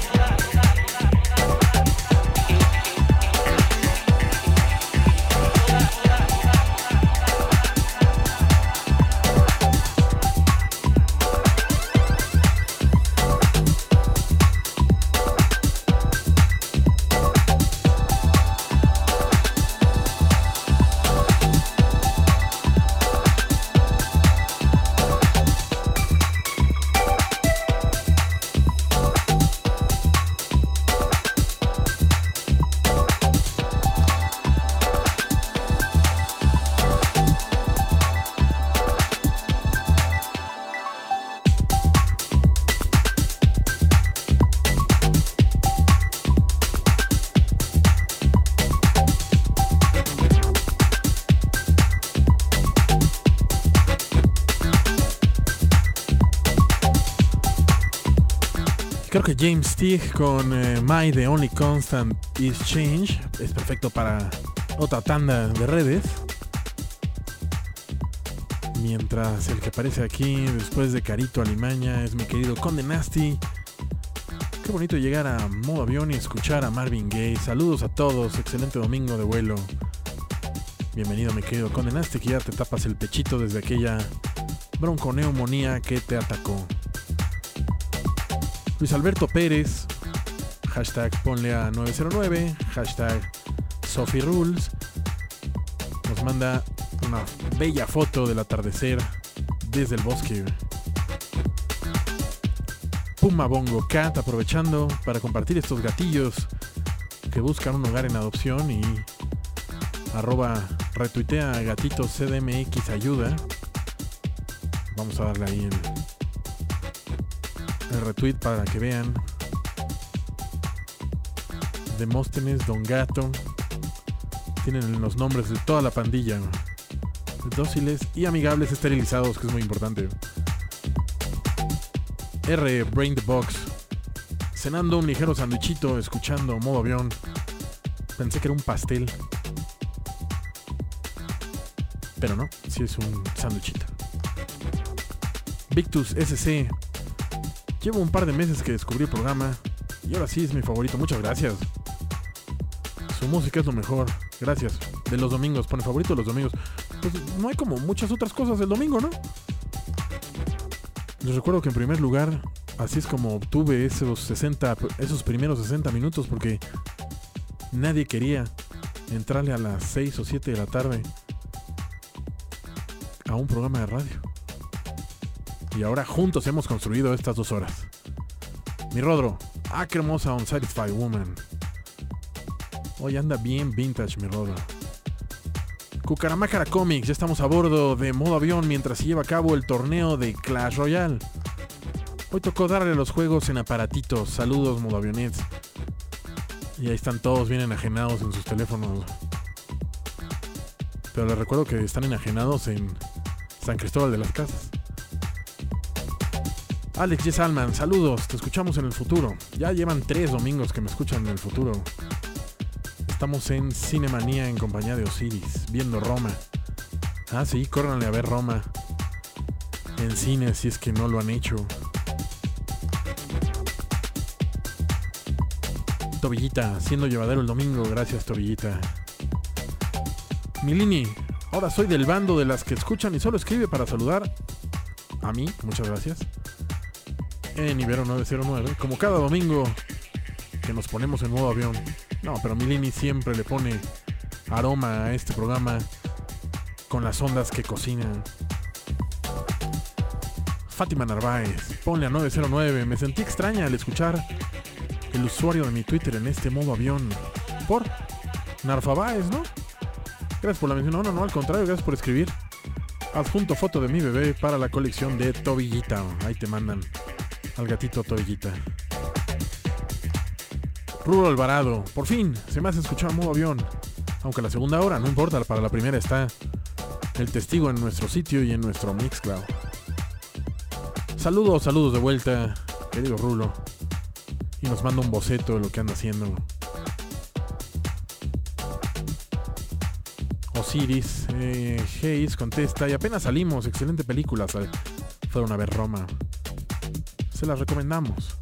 James Teague con eh, My The Only Constant Is Change es perfecto para otra tanda de redes. Mientras el que aparece aquí después de Carito Alimaña es mi querido Conde Nasty. Qué bonito llegar a modo avión y escuchar a Marvin Gaye. Saludos a todos, excelente domingo de vuelo. Bienvenido mi querido Conde Nasty, que ya te tapas el pechito desde aquella bronconeumonía que te atacó. Luis Alberto Pérez, hashtag ponle a 909, hashtag Sophie Rules, nos manda una bella foto del atardecer desde el bosque. Puma Bongo Cat aprovechando para compartir estos gatillos que buscan un hogar en adopción y arroba retuitea gatitos CDMX ayuda. Vamos a darle ahí el, el retweet para que vean. Demóstenes, Don Gato. Tienen los nombres de toda la pandilla. Dóciles y amigables esterilizados, que es muy importante. R. Brain the Box. Cenando un ligero sandwichito, escuchando modo avión. Pensé que era un pastel. Pero no, sí es un sándwichito. Victus SC. Llevo un par de meses que descubrí el programa y ahora sí es mi favorito. Muchas gracias. Su música es lo mejor. Gracias. De los domingos, pone favorito los domingos. Pues no hay como muchas otras cosas el domingo, ¿no? Les recuerdo que en primer lugar, así es como obtuve esos 60, esos primeros 60 minutos porque nadie quería entrarle a las 6 o 7 de la tarde a un programa de radio. Y ahora juntos hemos construido estas dos horas. Mi Rodro, ah, qué hermosa Unsatisfied Woman. Hoy anda bien vintage, mi Rodro. Cucaramácara Comics, ya estamos a bordo de modo avión mientras se lleva a cabo el torneo de Clash Royale. Hoy tocó darle los juegos en aparatitos. Saludos, modo avionets. Y ahí están todos bien enajenados en sus teléfonos. Pero les recuerdo que están enajenados en San Cristóbal de las Casas. Alex Yes Alman, saludos, te escuchamos en el futuro. Ya llevan tres domingos que me escuchan en el futuro. Estamos en Cinemanía en compañía de Osiris, viendo Roma. Ah, sí, córranle a ver Roma. En cine, si es que no lo han hecho. Tobillita, siendo llevadero el domingo, gracias Tobillita. Milini, ahora soy del bando de las que escuchan y solo escribe para saludar a mí, muchas gracias. En Ibero 909, como cada domingo que nos ponemos en modo avión. No, pero Milini siempre le pone aroma a este programa con las ondas que cocinan. Fátima Narváez, ponle a 909. Me sentí extraña al escuchar el usuario de mi Twitter en este modo avión. Por Narfabáez, ¿no? Gracias por la mención. No, no, no, al contrario, gracias por escribir. Adjunto foto de mi bebé para la colección de Tobillita. Ahí te mandan al gatito Tobillita. Rulo Alvarado, por fin, se me hace escuchar modo avión. Aunque la segunda hora, no importa, para la primera está el testigo en nuestro sitio y en nuestro Mixcloud. Saludos, saludos de vuelta, querido Rulo. Y nos manda un boceto de lo que anda haciendo. Osiris, eh, Hayes contesta, y apenas salimos, excelente película, sal- fueron a ver Roma. Se las recomendamos.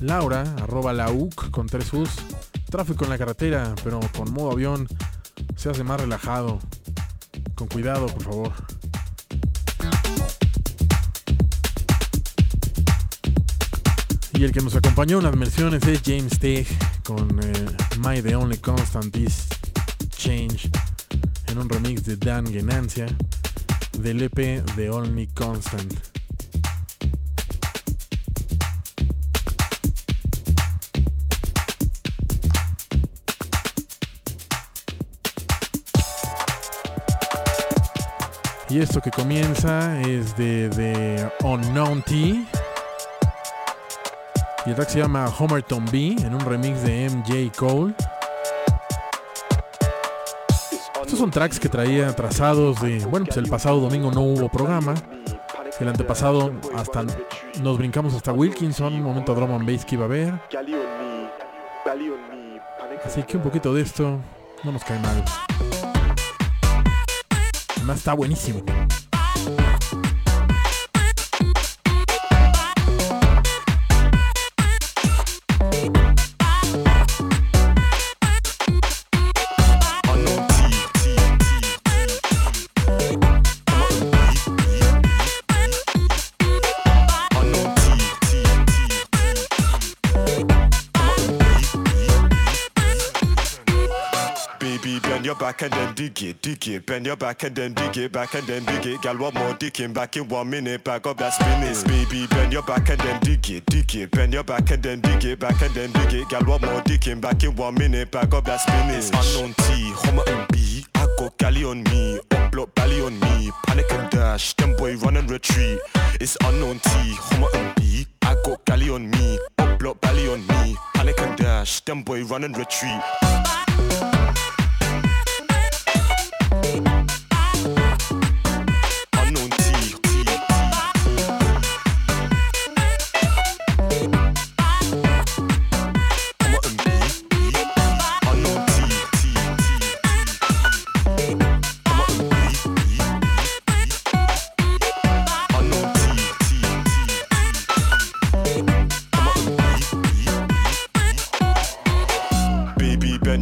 Laura, arroba la UC con tres U's. Tráfico en la carretera, pero con modo avión se hace más relajado. Con cuidado, por favor. Y el que nos acompañó en las menciones es James Tegg con eh, My The Only Constant Is Change en un remix de Dan Genancia del EP The Only Constant. Y esto que comienza es de, de Unknown T. Y el track se llama Homerton B en un remix de MJ Cole. Estos son tracks que traía trazados de. Bueno, pues el pasado domingo no hubo programa. El antepasado hasta nos brincamos hasta Wilkinson, un momento drum and bass que iba a haber. Así que un poquito de esto no nos cae mal. Está buenísimo. Back and then dig it, dig it. Bend your back and then dig it, back and then dig it. Gal, one more digging back in one minute. Back up that spinning. Baby, bend your back and then dig it, dig it. Bend your back and then dig it, back and then dig it. Gal, one more digging back in one minute. Back up that. It's unknown T, Homer and B. I got galley on me, upload belly on me. Panic and dash, them boy run and retreat. It's unknown T, Homer and B. I got galley on me, upload belly on me. Panic and dash, them boy run and retreat.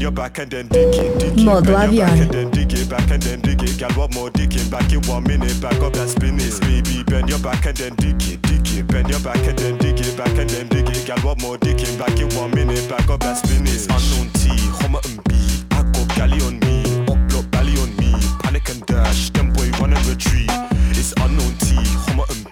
Your back and then dig it, dig it. Modo bend your back and then dig it, back and then dig it. Gal, what more digging? Back in one minute, back up that spinning. Baby, bend your back and then dig it, dig it. Bend your back and then dig it, back and then dig it. Gal, what more digging? Back in one minute, back up that. It's unknown T, Homer and B. I go galley on me, up block belly on me. Panic and dash, them boy run and retreat. It's unknown T, Homer and B.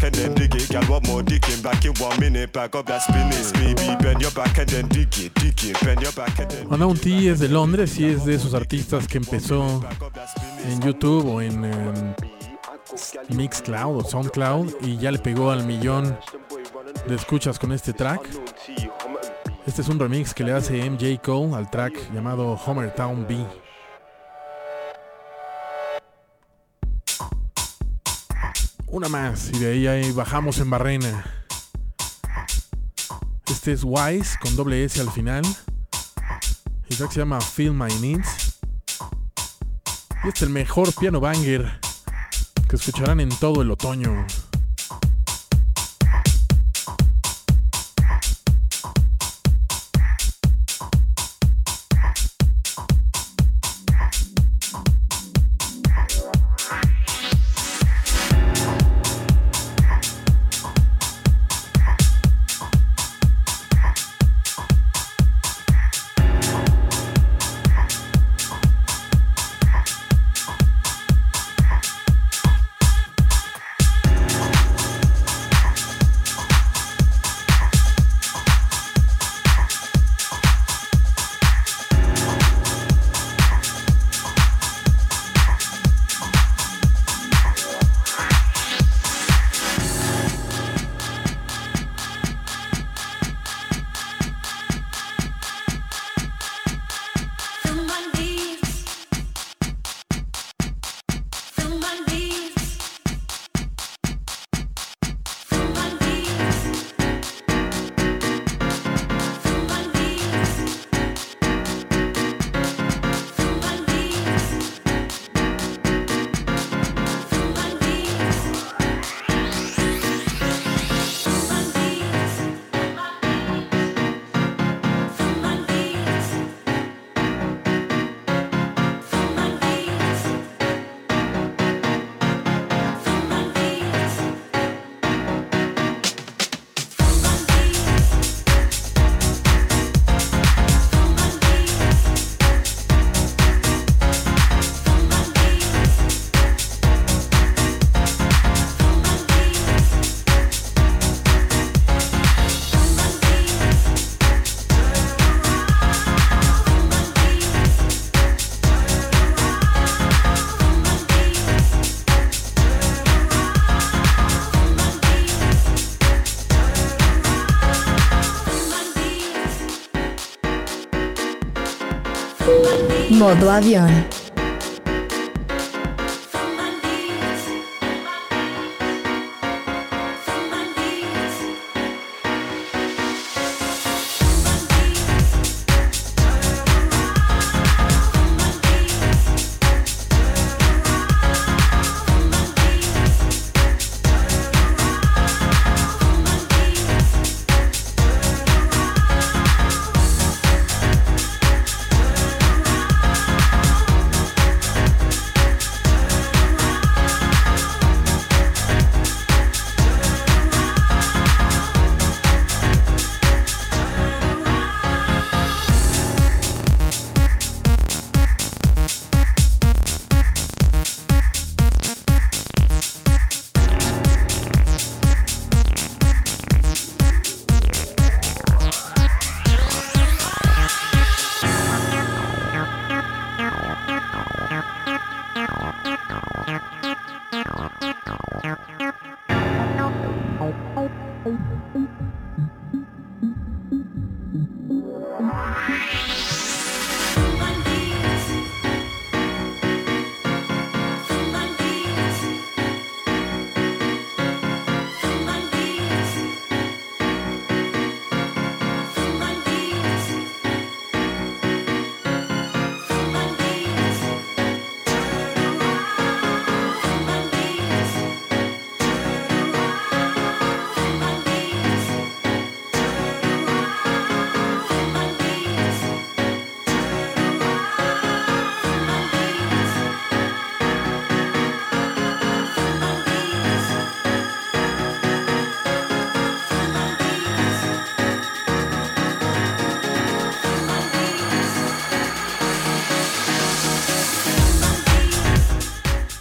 back and then dig it. Gal, what more digging? Back in one minute, back up that spinning. Baby, bend your back and then dig it, dig it. Bend your back and then. Unknown T es de Londres y es de esos artistas que empezó en YouTube o en em, Mixcloud o Soundcloud y ya le pegó al millón de escuchas con este track. Este es un remix que le hace MJ Cole al track llamado Homer Town B. Una más y de ahí, ahí bajamos en barrena. Este es Wise con doble S al final. El track se llama Feel My Needs. Y este es el mejor piano banger que escucharán en todo el otoño. Modo avión.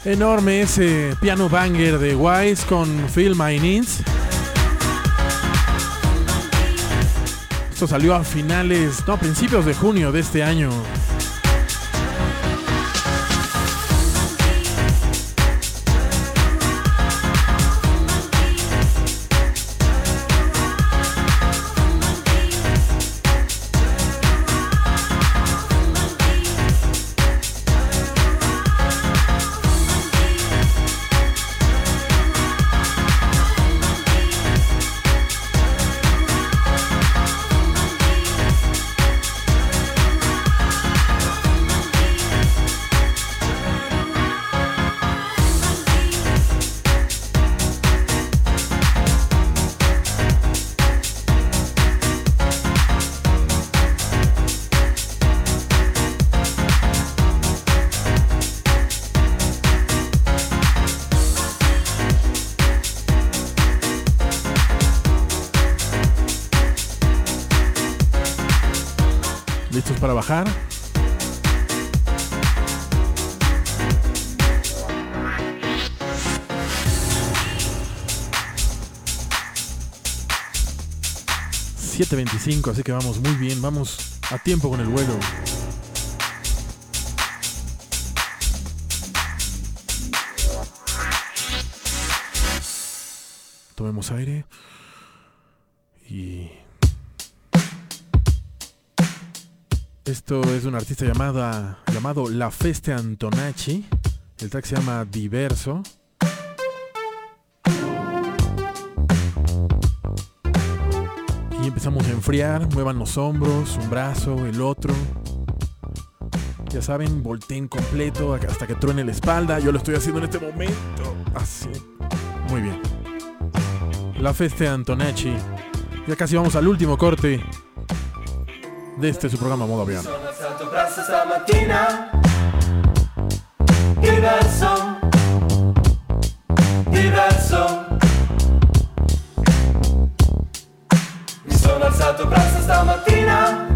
Enorme ese piano banger de Wise con Feel My Needs. Esto salió a finales, no, a principios de junio de este año. ¿Listos para bajar? ...7.25, así que vamos muy bien, vamos a tiempo con el vuelo. Tomemos aire. Esto es un artista llamada, llamado La Feste Antonacci. El track se llama Diverso. Y empezamos a enfriar, muevan los hombros, un brazo, el otro. Ya saben, volteen completo hasta que truene la espalda. Yo lo estoy haciendo en este momento. Así. Muy bien. La Feste Antonacci. Ya casi vamos al último corte de este su programa Modo Avión. Sono alzato presto stamattina. Diverso. Diverso. Mi sono alzato presto stamattina.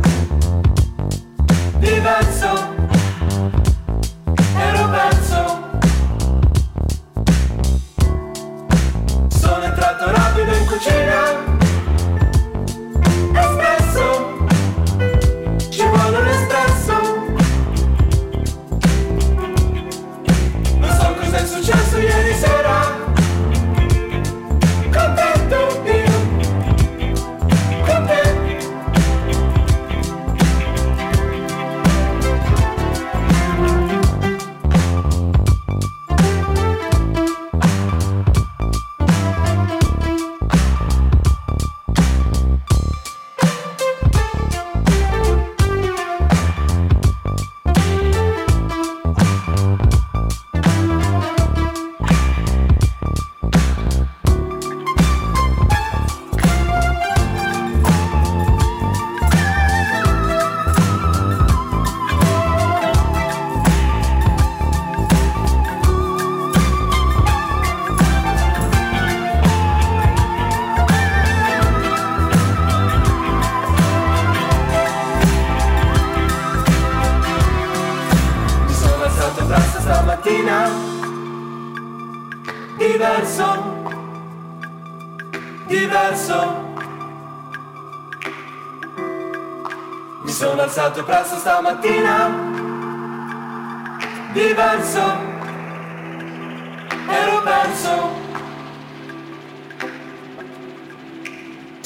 Diverso. Ero perso Sono entrato rapido in cucina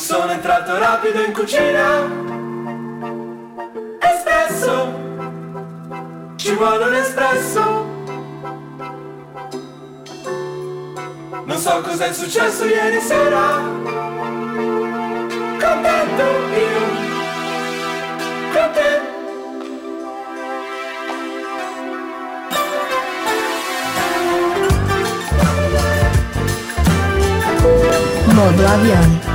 Sono entrato rapido in cucina. Espresso Ci vuole un espresso. Non so cos'è successo ieri sera. Contento io. Con te Modo avión.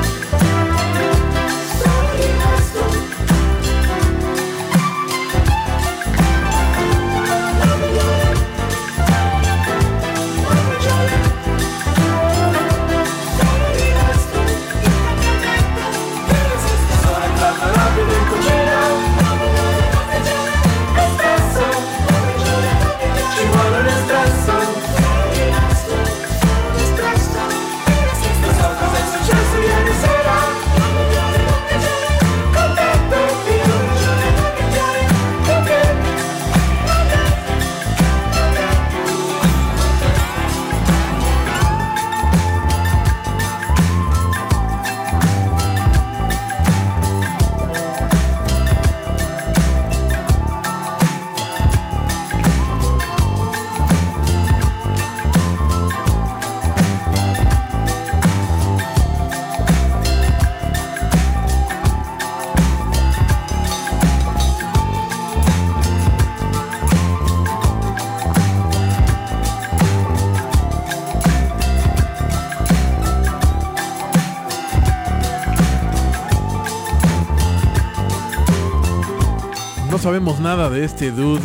Sabemos nada de este dude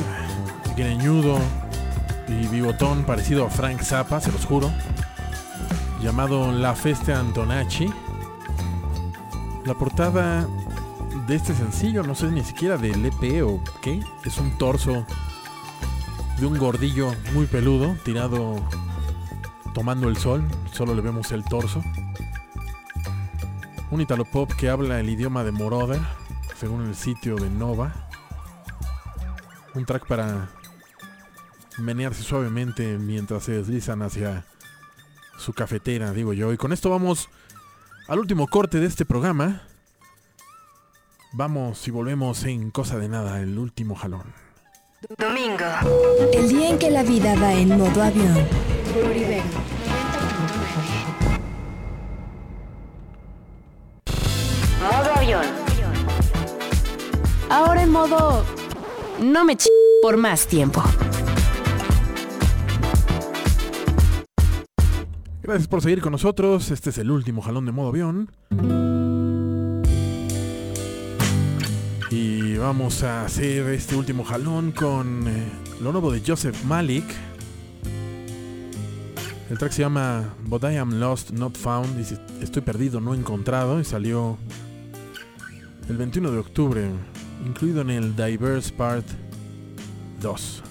greñudo y bigotón parecido a Frank Zappa, se los juro. Llamado La Feste Antonacci. La portada de este sencillo, no sé ni siquiera del EP o qué, es un torso de un gordillo muy peludo tirado tomando el sol, solo le vemos el torso. Un italo pop que habla el idioma de Moroder, según el sitio de Nova. Un track para menearse suavemente mientras se deslizan hacia su cafetera, digo yo. Y con esto vamos al último corte de este programa. Vamos y volvemos en cosa de nada, el último jalón. Domingo. El día en que la vida va en modo avión. Modo avión. Ahora en modo... No me ch... por más tiempo. Gracias por seguir con nosotros. Este es el último jalón de modo avión. Y vamos a hacer este último jalón con eh, lo nuevo de Joseph Malik. El track se llama But I Am Lost, Not Found. Dice, estoy perdido, no encontrado. Y salió el 21 de octubre, incluido en el Diverse Part 2.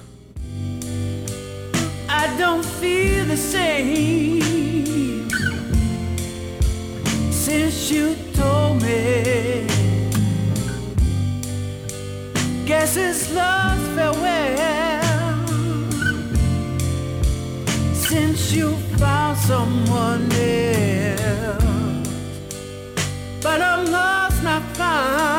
I don't feel the same since you told me. Guess it's lost farewell since you found someone else. But I'm lost, not found.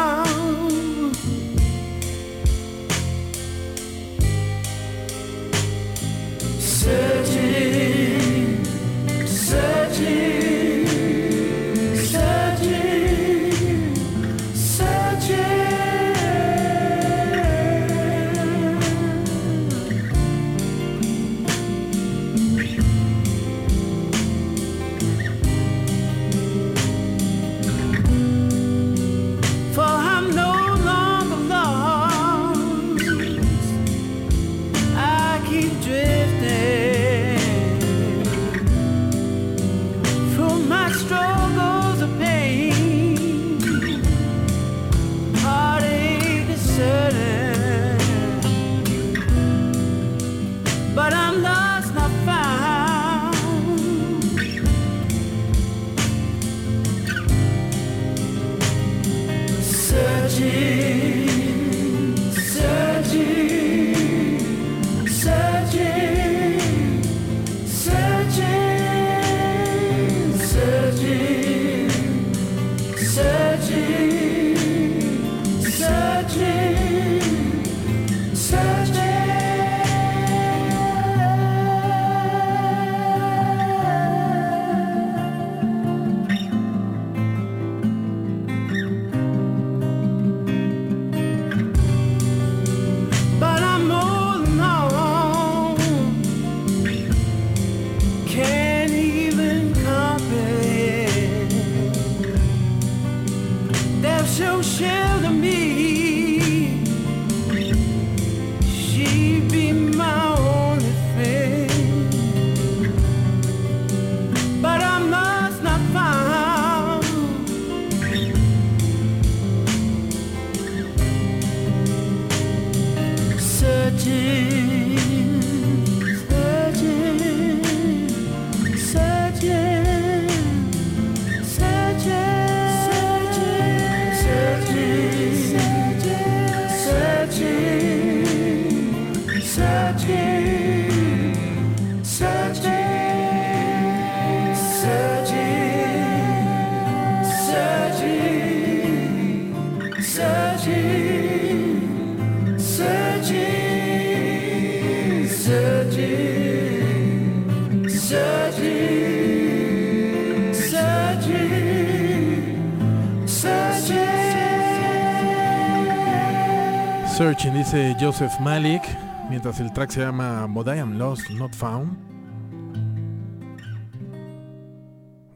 Joseph Malik, mientras el track se llama But I Am Lost, Not Found.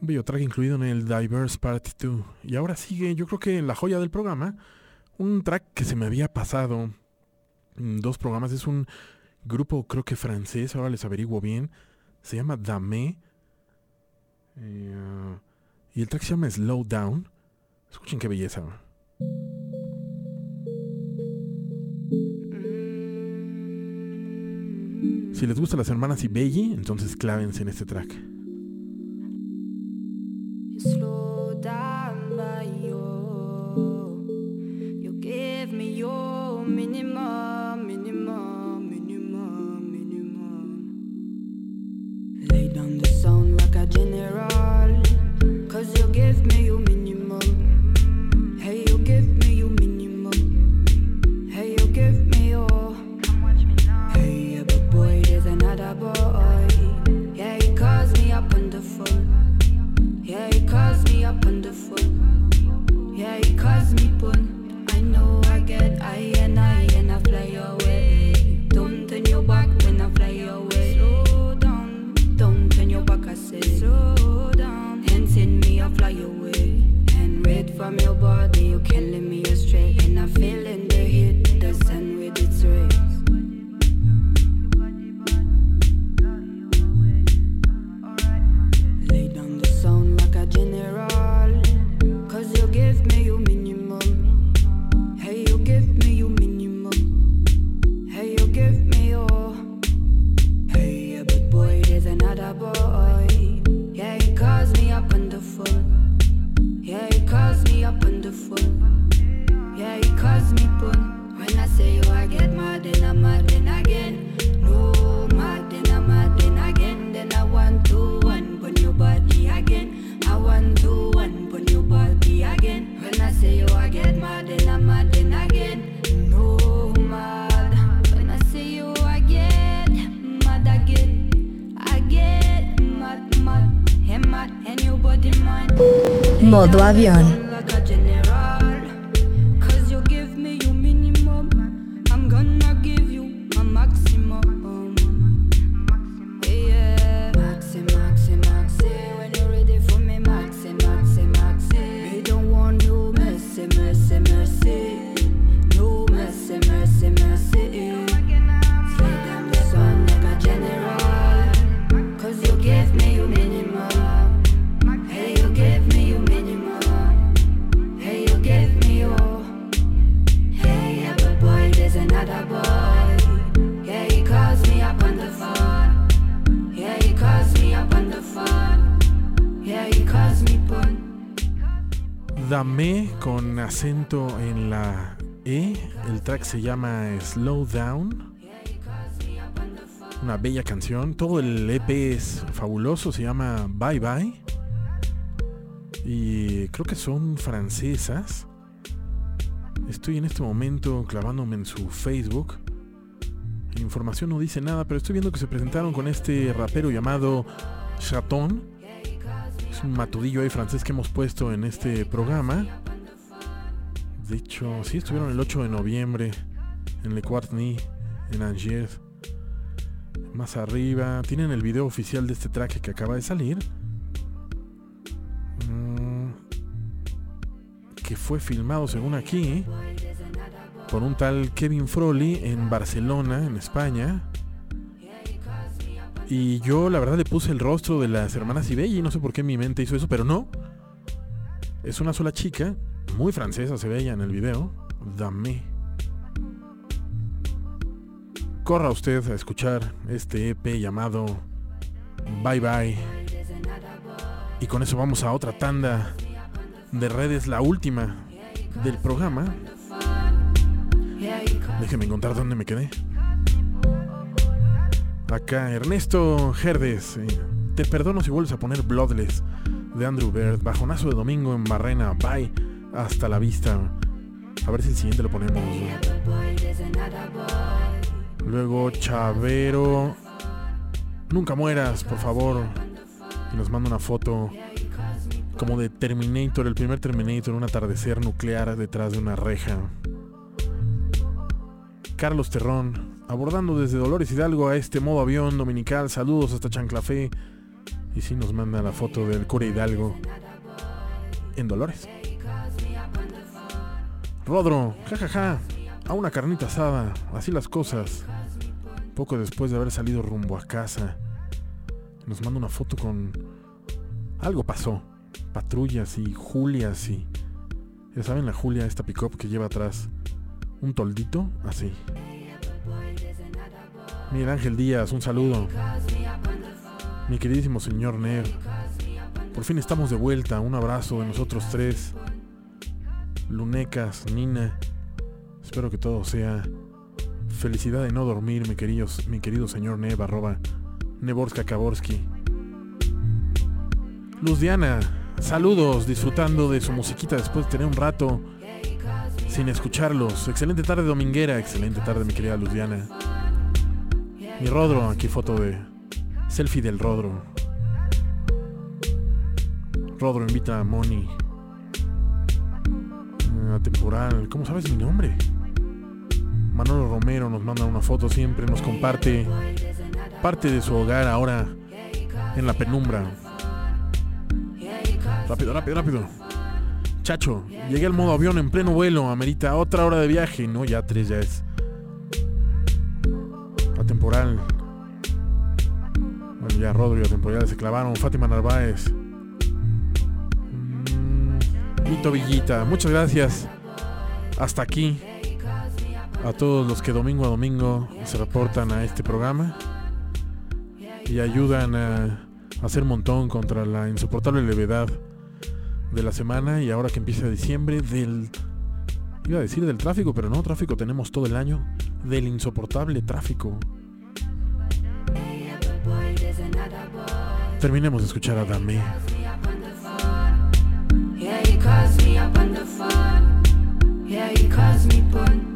Un bello track incluido en el Diverse Part 2. Y ahora sigue, yo creo que la joya del programa, un track que se me había pasado en dos programas. Es un grupo, creo que francés, ahora les averiguo bien. Se llama Dame. Eh, y el track se llama Slow Down. Escuchen qué belleza. Si les gustan las hermanas Ibelli, entonces clávense en este track. Modo avión. Track se llama Slow Down. Una bella canción. Todo el EP es fabuloso. Se llama Bye Bye. Y creo que son francesas. Estoy en este momento clavándome en su Facebook. La información no dice nada, pero estoy viendo que se presentaron con este rapero llamado Chaton. Es un matudillo ahí francés que hemos puesto en este programa. De hecho, sí, estuvieron el 8 de noviembre en Le Quartny, en Angers. Más arriba, tienen el video oficial de este track que acaba de salir. Mm, que fue filmado, según aquí, por un tal Kevin Froley en Barcelona, en España. Y yo la verdad le puse el rostro de las hermanas Ibelli, no sé por qué mi mente hizo eso, pero no. Es una sola chica, muy francesa se veía en el video. Dame. Corra usted a escuchar este EP llamado Bye Bye. Y con eso vamos a otra tanda de redes, la última del programa. Déjeme encontrar dónde me quedé. Acá, Ernesto Gerdes. eh, Te perdono si vuelves a poner Bloodless de Andrew Bird. Bajonazo de domingo en Barrena. Bye. Hasta la vista. A ver si el siguiente lo ponemos. Luego Chavero. Nunca mueras, por favor. Y nos manda una foto como de Terminator, el primer Terminator, un atardecer nuclear detrás de una reja. Carlos Terrón, abordando desde Dolores Hidalgo a este modo avión dominical. Saludos hasta Chanclafé. Y sí nos manda la foto del cura Hidalgo en Dolores. Rodro, jajaja, a una carnita asada, así las cosas. Poco después de haber salido rumbo a casa, nos manda una foto con... Algo pasó. Patrullas y Julias y... Ya saben, la Julia, esta pick-up que lleva atrás un toldito, así. Miguel Ángel Díaz, un saludo. Mi queridísimo señor Ner. Por fin estamos de vuelta. Un abrazo de nosotros tres. Lunecas, Nina. Espero que todo sea felicidad de no dormir, mi, queridos, mi querido señor Neb, arroba Neborska Kaborski. Luz Diana, saludos, disfrutando de su musiquita después de tener un rato sin escucharlos. Excelente tarde dominguera, excelente tarde mi querida Luz Diana. Mi Rodro, aquí foto de selfie del Rodro. Rodro invita a Moni temporal. ¿Cómo sabes mi nombre? Manolo Romero nos manda una foto siempre, nos comparte parte de su hogar ahora en la penumbra. Rápido, rápido, rápido. Chacho, llegué al modo avión en pleno vuelo, amerita otra hora de viaje. No, ya tres ya es. Atemporal. Bueno, ya Rodrigo, atemporal se clavaron. Fátima Narváez. Vito Villita, muchas gracias. Hasta aquí. A todos los que domingo a domingo se reportan a este programa y ayudan a hacer montón contra la insoportable levedad de la semana y ahora que empieza diciembre del iba a decir del tráfico, pero no, tráfico tenemos todo el año del insoportable tráfico. Terminemos de escuchar a Dame. Calls me up on the phone. Yeah, he calls me pun.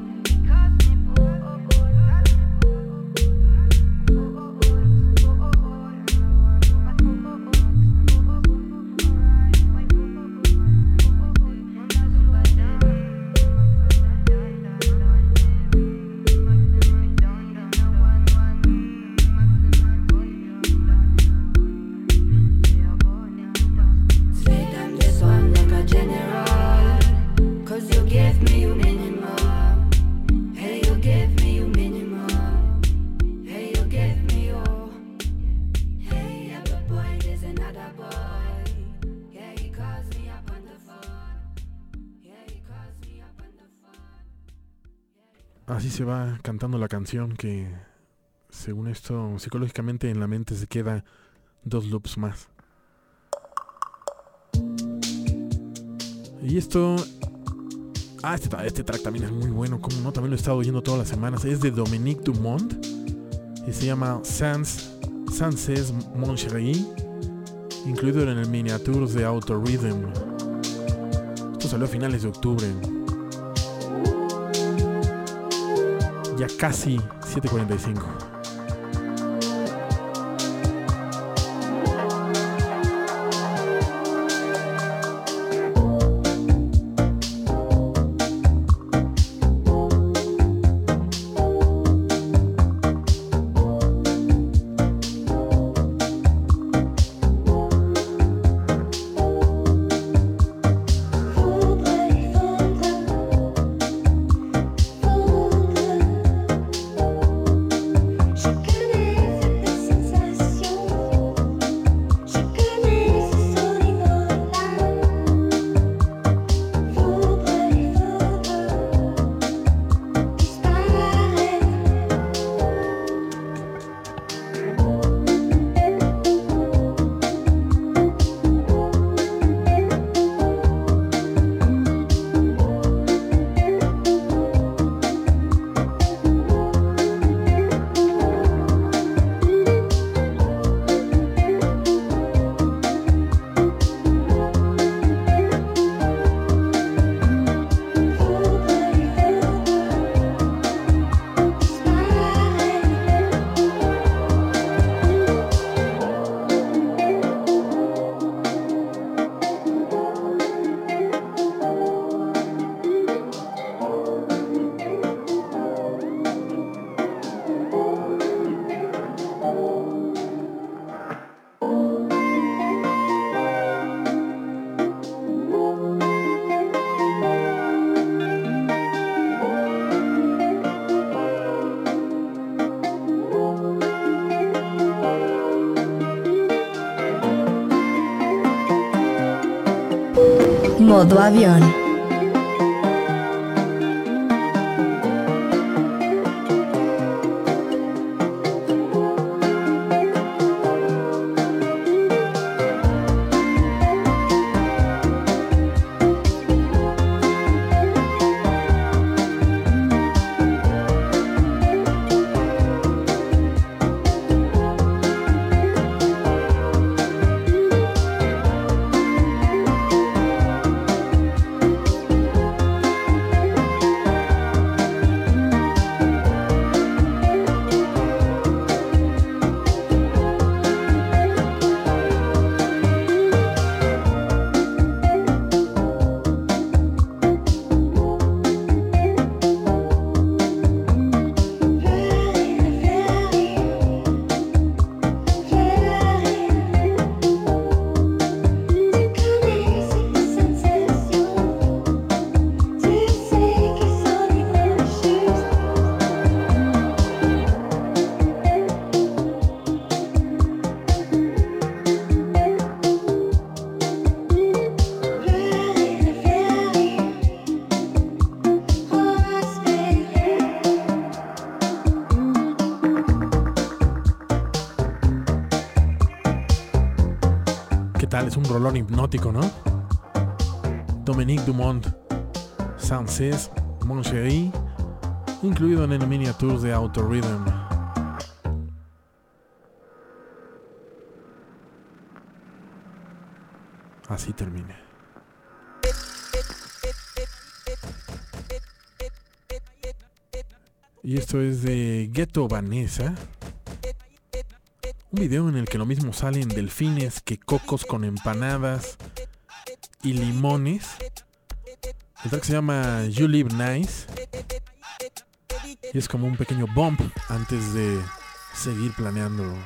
Así se va cantando la canción que, según esto, psicológicamente en la mente se queda dos loops más. Y esto... Ah, este, este track también es muy bueno, como no, también lo he estado oyendo todas las semanas. Es de Dominique Dumont y se llama Sans, Sanses Mon Chéri, incluido en el miniatures de Auto Rhythm. Esto salió a finales de octubre. Ya casi 7.45. Modo avión. Un rolón hipnótico, ¿no? Dominique Dumont, Sances, Mon Chéri, incluido en el miniature de Auto Rhythm. Así termina. Y esto es de Ghetto Vanessa. Un video en el que lo mismo salen delfines que cocos con empanadas y limones. El track se llama You Live Nice. Y es como un pequeño bump antes de seguir planeando.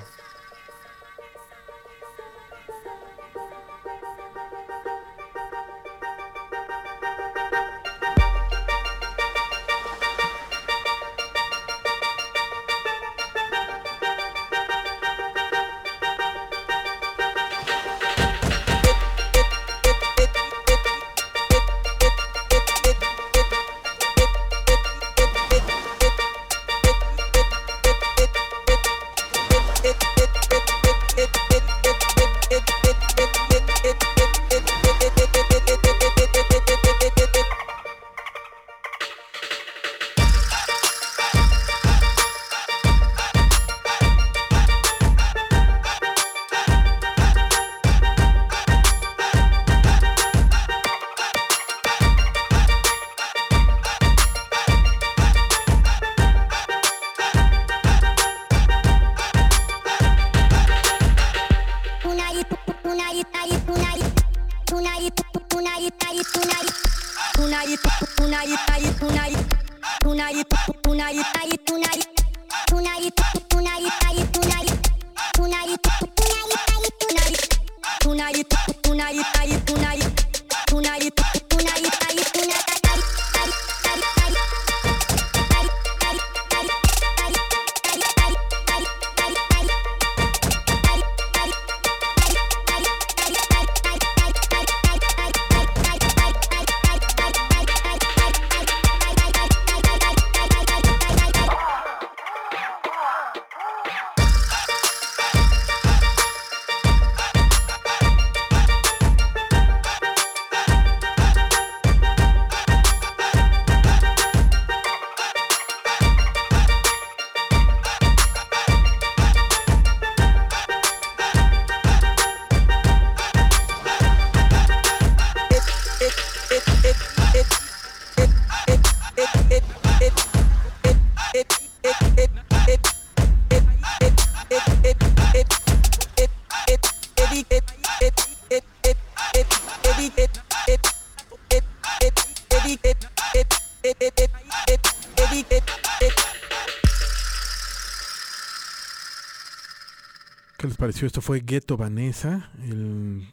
Esto fue Ghetto Vanessa. El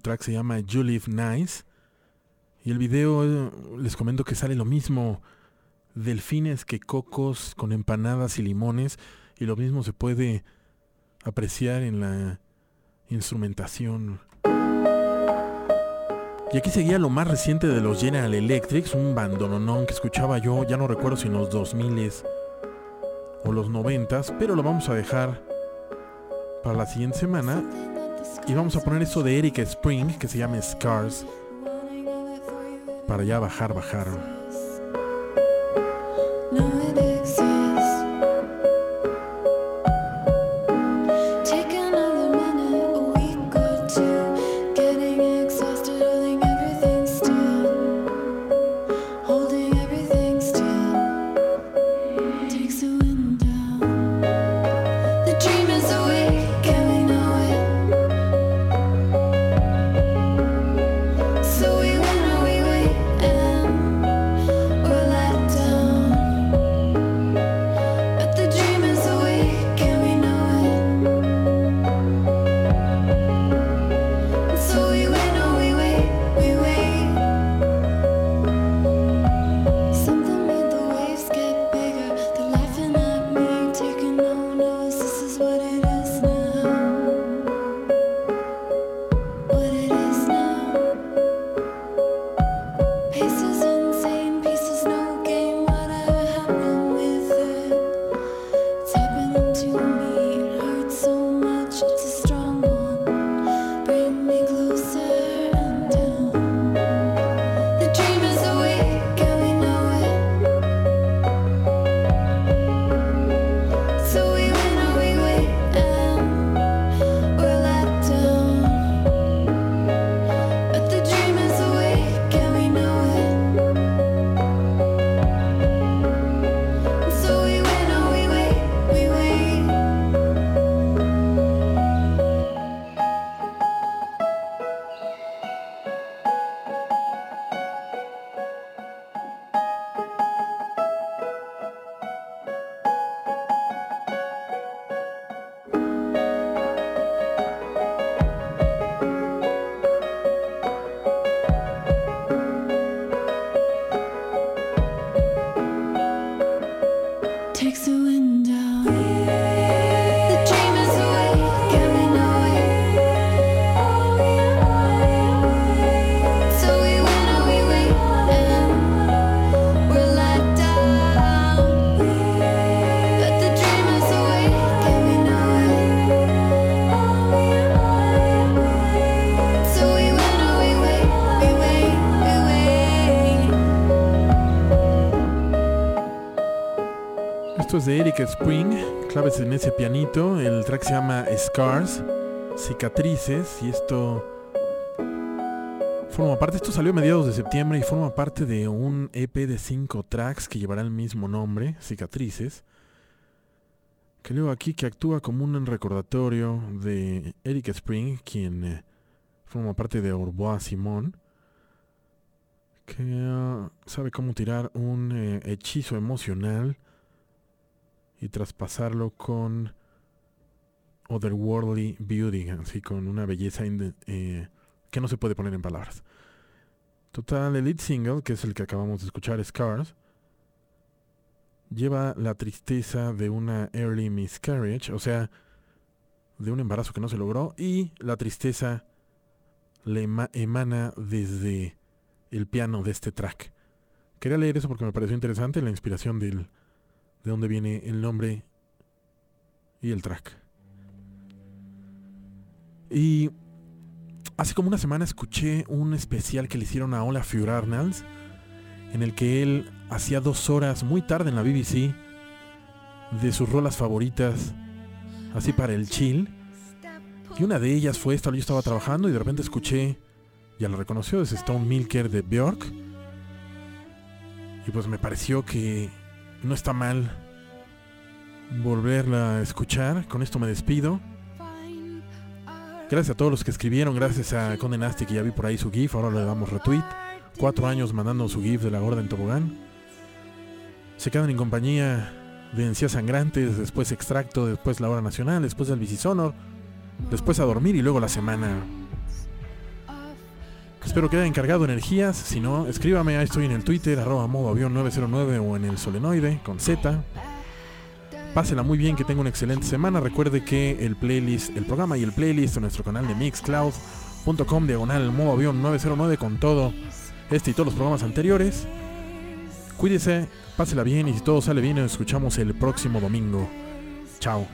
track se llama You Live Nice. Y el video eh, les comento que sale lo mismo. Delfines que cocos con empanadas y limones. Y lo mismo se puede apreciar en la instrumentación. Y aquí seguía lo más reciente de los General Electrics, un bandononón que escuchaba yo, ya no recuerdo si en los 2000 o los 90, pero lo vamos a dejar para la siguiente semana. Y vamos a poner eso de Erika Spring, que se llama Scars, para ya bajar, bajar. Erika Spring, claves en ese pianito. El track se llama Scars, cicatrices, y esto forma parte. Esto salió a mediados de septiembre y forma parte de un EP de 5 tracks que llevará el mismo nombre, Cicatrices. Que leo aquí que actúa como un recordatorio de Erika Spring, quien eh, forma parte de Urbois Simón, que ah, sabe cómo tirar un eh, hechizo emocional y traspasarlo con otherworldly beauty, así con una belleza eh, que no se puede poner en palabras. Total, el lead single, que es el que acabamos de escuchar, Scars, lleva la tristeza de una early miscarriage, o sea, de un embarazo que no se logró, y la tristeza le ema- emana desde el piano de este track. Quería leer eso porque me pareció interesante la inspiración del, de dónde viene el nombre y el track. Y hace como una semana escuché un especial que le hicieron a Olaf Arnalds en el que él hacía dos horas muy tarde en la BBC de sus rolas favoritas, así para el chill. Y una de ellas fue esta, yo estaba trabajando y de repente escuché, ya lo reconoció, es Stone Milker de Björk. Y pues me pareció que no está mal volverla a escuchar. Con esto me despido. Gracias a todos los que escribieron, gracias a Conde Nasty que ya vi por ahí su GIF, ahora le damos retweet. Cuatro años mandando su GIF de la gorda en tobogán. Se quedan en compañía de Encías Sangrantes, después Extracto, después La Hora Nacional, después el Bicisonor, después a dormir y luego la semana. Espero que hayan cargado energías, si no, escríbame, ahí estoy en el Twitter, arroba modo avión 909 o en el solenoide con Z. Pásela muy bien, que tenga una excelente semana. Recuerde que el playlist, el programa y el playlist en nuestro canal de mixcloud.com diagonal modo avión 909 con todo este y todos los programas anteriores. Cuídese, pásela bien y si todo sale bien nos escuchamos el próximo domingo. Chao.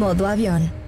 Modo avión.